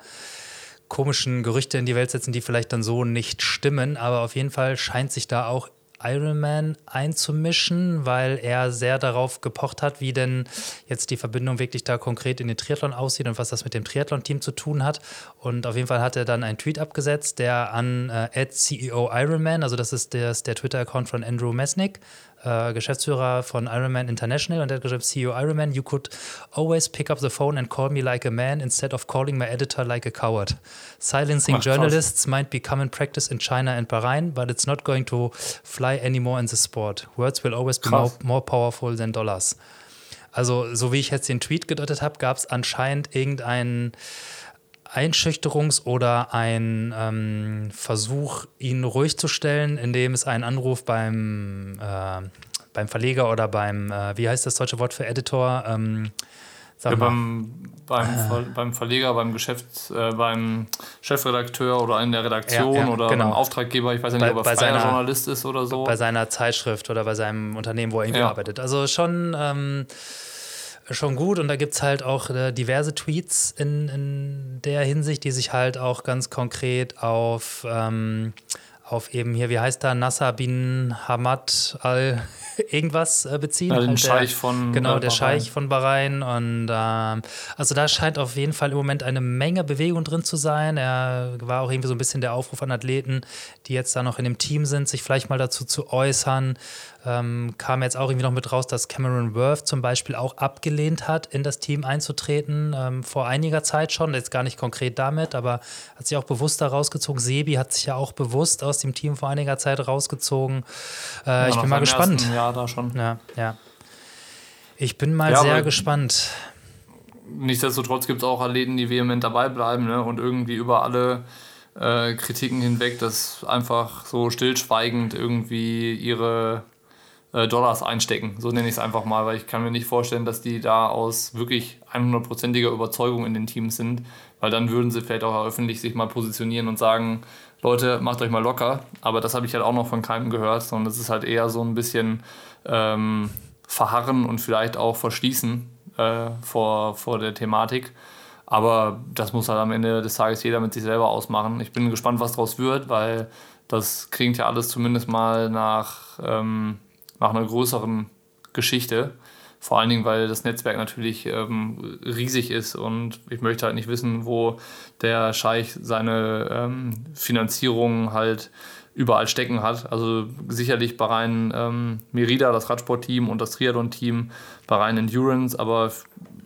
komischen Gerüchte in die Welt setzen, die vielleicht dann so nicht stimmen. Aber auf jeden Fall scheint sich da auch Ironman einzumischen, weil er sehr darauf gepocht hat, wie denn jetzt die Verbindung wirklich da konkret in den Triathlon aussieht und was das mit dem Triathlon-Team zu tun hat. Und auf jeden Fall hat er dann einen Tweet abgesetzt, der an äh, CEO Ironman, also das ist der, der Twitter-Account von Andrew Mesnick, äh, Geschäftsführer von Ironman International und der hat geschrieben, CEO Ironman, you could always pick up the phone and call me like a man instead of calling my editor like a coward. Silencing Ach, journalists might be common practice in China and Bahrain, but it's not going to fly anymore in the sport. Words will always be more, more powerful than dollars. Also, so wie ich jetzt den Tweet gedeutet habe, gab es anscheinend irgendeinen Einschüchterungs- oder ein ähm, Versuch, ihn ruhig zu stellen, indem es einen Anruf beim, äh, beim Verleger oder beim, äh, wie heißt das deutsche Wort für Editor? Ähm, ja, beim, beim, Ver, beim Verleger, beim Geschäfts-, äh, beim Chefredakteur oder in der Redaktion ja, ja, oder genau. beim Auftraggeber, ich weiß ja nicht, bei, ob er freier seiner, Journalist ist oder so. Bei seiner Zeitschrift oder bei seinem Unternehmen, wo er irgendwie arbeitet. Also schon. Ähm, schon gut und da gibt es halt auch äh, diverse Tweets in, in der Hinsicht, die sich halt auch ganz konkret auf ähm, auf eben hier, wie heißt da, Nasser bin Hamad al irgendwas äh, beziehen. Den halt Scheich von Genau, äh, der Scheich von Bahrain. Und äh, also da scheint auf jeden Fall im Moment eine Menge Bewegung drin zu sein. Er war auch irgendwie so ein bisschen der Aufruf an Athleten, die jetzt da noch in dem Team sind, sich vielleicht mal dazu zu äußern. Ähm, kam jetzt auch irgendwie noch mit raus, dass Cameron Worth zum Beispiel auch abgelehnt hat, in das Team einzutreten, ähm, vor einiger Zeit schon, jetzt gar nicht konkret damit, aber hat sich auch bewusst da rausgezogen. Sebi hat sich ja auch bewusst aus dem Team vor einiger Zeit rausgezogen. Äh, ja, ich bin mal gespannt. Jahr da schon. Ja, ja. Ich bin mal ja, sehr gespannt. Nichtsdestotrotz gibt es auch Athleten, die vehement dabei bleiben ne? und irgendwie über alle äh, Kritiken hinweg, dass einfach so stillschweigend irgendwie ihre Dollars einstecken. So nenne ich es einfach mal, weil ich kann mir nicht vorstellen, dass die da aus wirklich 100%iger Überzeugung in den Teams sind, weil dann würden sie vielleicht auch öffentlich sich mal positionieren und sagen, Leute, macht euch mal locker. Aber das habe ich halt auch noch von keinem gehört, sondern es ist halt eher so ein bisschen ähm, verharren und vielleicht auch verschließen äh, vor, vor der Thematik. Aber das muss halt am Ende des Tages jeder mit sich selber ausmachen. Ich bin gespannt, was daraus wird, weil das klingt ja alles zumindest mal nach ähm, nach einer größeren Geschichte. Vor allen Dingen, weil das Netzwerk natürlich ähm, riesig ist und ich möchte halt nicht wissen, wo der Scheich seine ähm, Finanzierung halt überall stecken hat. Also sicherlich Bahrain ähm, Merida, das Radsportteam und das Triathlon-Team, Bahrain Endurance, aber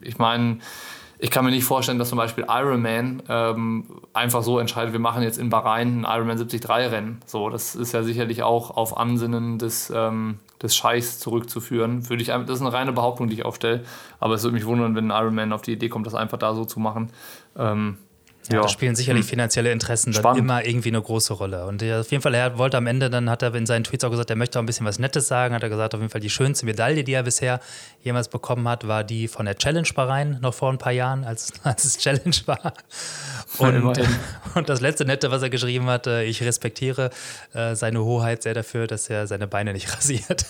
ich meine, ich kann mir nicht vorstellen, dass zum Beispiel Ironman ähm, einfach so entscheidet, wir machen jetzt in Bahrain ein Ironman 73 Rennen. So, das ist ja sicherlich auch auf Ansinnen des, ähm, des Scheichs zurückzuführen. Würde ich, das ist eine reine Behauptung, die ich aufstelle. Aber es würde mich wundern, wenn ein Ironman auf die Idee kommt, das einfach da so zu machen. Ähm, ja, ja, da spielen sicherlich hm. finanzielle Interessen dann Spannend. immer irgendwie eine große Rolle. Und auf jeden Fall, er wollte am Ende, dann hat er in seinen Tweets auch gesagt, er möchte auch ein bisschen was Nettes sagen. Hat er gesagt, auf jeden Fall die schönste Medaille, die er bisher jemals bekommen hat, war die von der Challenge Bahrain, noch vor ein paar Jahren, als, als es Challenge war. Und, und das letzte Nette, was er geschrieben hat, ich respektiere äh, seine Hoheit sehr dafür, dass er seine Beine nicht rasiert.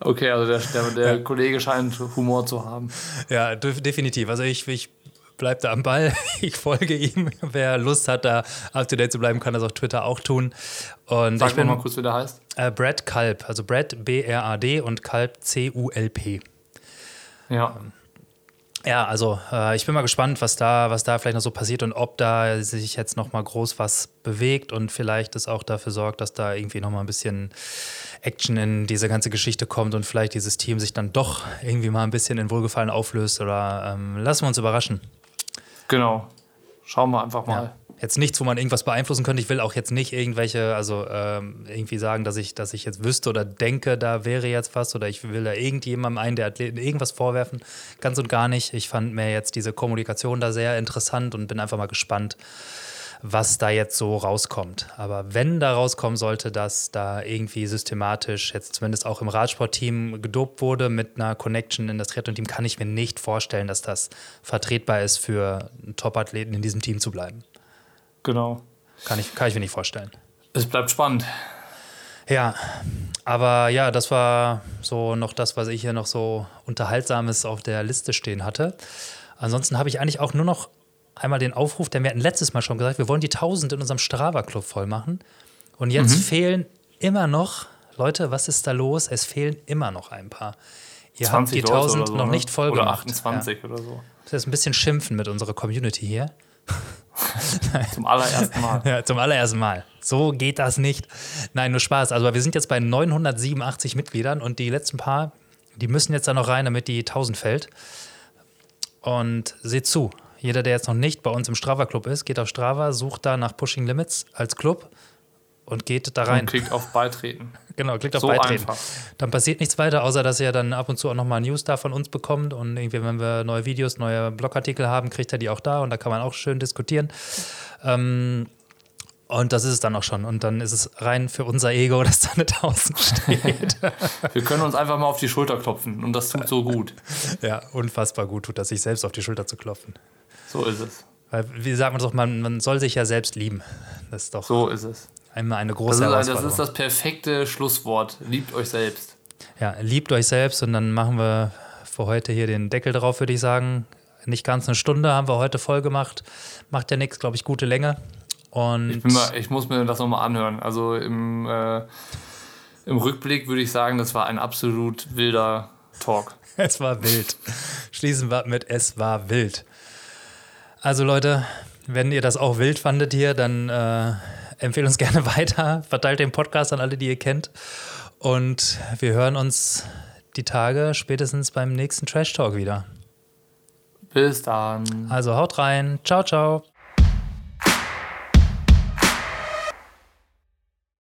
Okay, also der, der, der. Kollege scheint Humor zu haben. Ja, definitiv. Also ich, ich bleibe da am Ball. Ich folge ihm. Wer Lust hat, da up to date zu bleiben, kann das auf Twitter auch tun. Und Sag ich bin, mal kurz, wie der heißt. Äh, Brad Kalb, also Brad B-R-A-D und Kalb C-U-L-P. Ja. Ja, also äh, ich bin mal gespannt, was da, was da vielleicht noch so passiert und ob da sich jetzt noch mal groß was bewegt und vielleicht es auch dafür sorgt, dass da irgendwie noch mal ein bisschen Action in diese ganze Geschichte kommt und vielleicht dieses Team sich dann doch irgendwie mal ein bisschen in Wohlgefallen auflöst oder ähm, lassen wir uns überraschen. Genau. Schauen wir einfach mal. Ja. Jetzt nichts, wo man irgendwas beeinflussen könnte. Ich will auch jetzt nicht irgendwelche, also ähm, irgendwie sagen, dass ich, dass ich jetzt wüsste oder denke, da wäre jetzt was oder ich will da irgendjemandem einen der Athleten irgendwas vorwerfen. Ganz und gar nicht. Ich fand mir jetzt diese Kommunikation da sehr interessant und bin einfach mal gespannt, was da jetzt so rauskommt. Aber wenn da rauskommen sollte, dass da irgendwie systematisch, jetzt zumindest auch im Radsportteam, gedopt wurde mit einer Connection in das Triathlon-Team, kann ich mir nicht vorstellen, dass das vertretbar ist für Top-Athleten in diesem Team zu bleiben. Genau. Kann ich, kann ich mir nicht vorstellen. Es bleibt spannend. Ja, aber ja, das war so noch das, was ich hier noch so Unterhaltsames auf der Liste stehen hatte. Ansonsten habe ich eigentlich auch nur noch einmal den Aufruf, denn wir hatten letztes Mal schon gesagt, wir wollen die 1000 in unserem Strava-Club voll machen. Und jetzt mhm. fehlen immer noch, Leute, was ist da los? Es fehlen immer noch ein paar. Ihr habt die 1000 so, noch ne? nicht voll oder gemacht. 28 ja. oder so. Das ist ein bisschen schimpfen mit unserer Community hier. zum allerersten Mal. Ja, zum allerersten Mal. So geht das nicht. Nein, nur Spaß. Also wir sind jetzt bei 987 Mitgliedern und die letzten paar, die müssen jetzt da noch rein, damit die 1000 fällt. Und seht zu, jeder, der jetzt noch nicht bei uns im Strava-Club ist, geht auf Strava, sucht da nach Pushing Limits als Club und geht da rein. Und klickt auf Beitreten. genau, klickt auf so Beitreten. Einfach. Dann passiert nichts weiter, außer dass ihr dann ab und zu auch nochmal News da von uns bekommt. Und irgendwie, wenn wir neue Videos, neue Blogartikel haben, kriegt er die auch da und da kann man auch schön diskutieren. Ähm, Und das ist es dann auch schon. Und dann ist es rein für unser Ego, das da nicht draußen steht. Wir können uns einfach mal auf die Schulter klopfen und das tut so gut. ja, unfassbar gut tut das, sich selbst auf die Schulter zu klopfen. So ist es. Weil, wie sagt man doch, man, man soll sich ja selbst lieben. Das ist doch So ist es. einmal eine Das große ist, das ist das perfekte Schlusswort. Liebt euch selbst. Ja, liebt euch selbst und dann machen wir für heute hier den Deckel drauf, würde ich sagen. Nicht ganz eine Stunde haben wir heute voll gemacht. Macht ja nichts, glaube ich, gute Länge. Und Ich, mal, ich muss mir das nochmal anhören. Also im, äh, im Rückblick würde ich sagen, das war ein absolut wilder Talk. es war wild. Schließen wir mit Es war wild. Also Leute, wenn ihr das auch wild fandet hier, dann äh, empfehlt uns gerne weiter. Verteilt den Podcast an alle, die ihr kennt. Und wir hören uns die Tage spätestens beim nächsten Trash Talk wieder. Bis dann. Also haut rein. Ciao, ciao.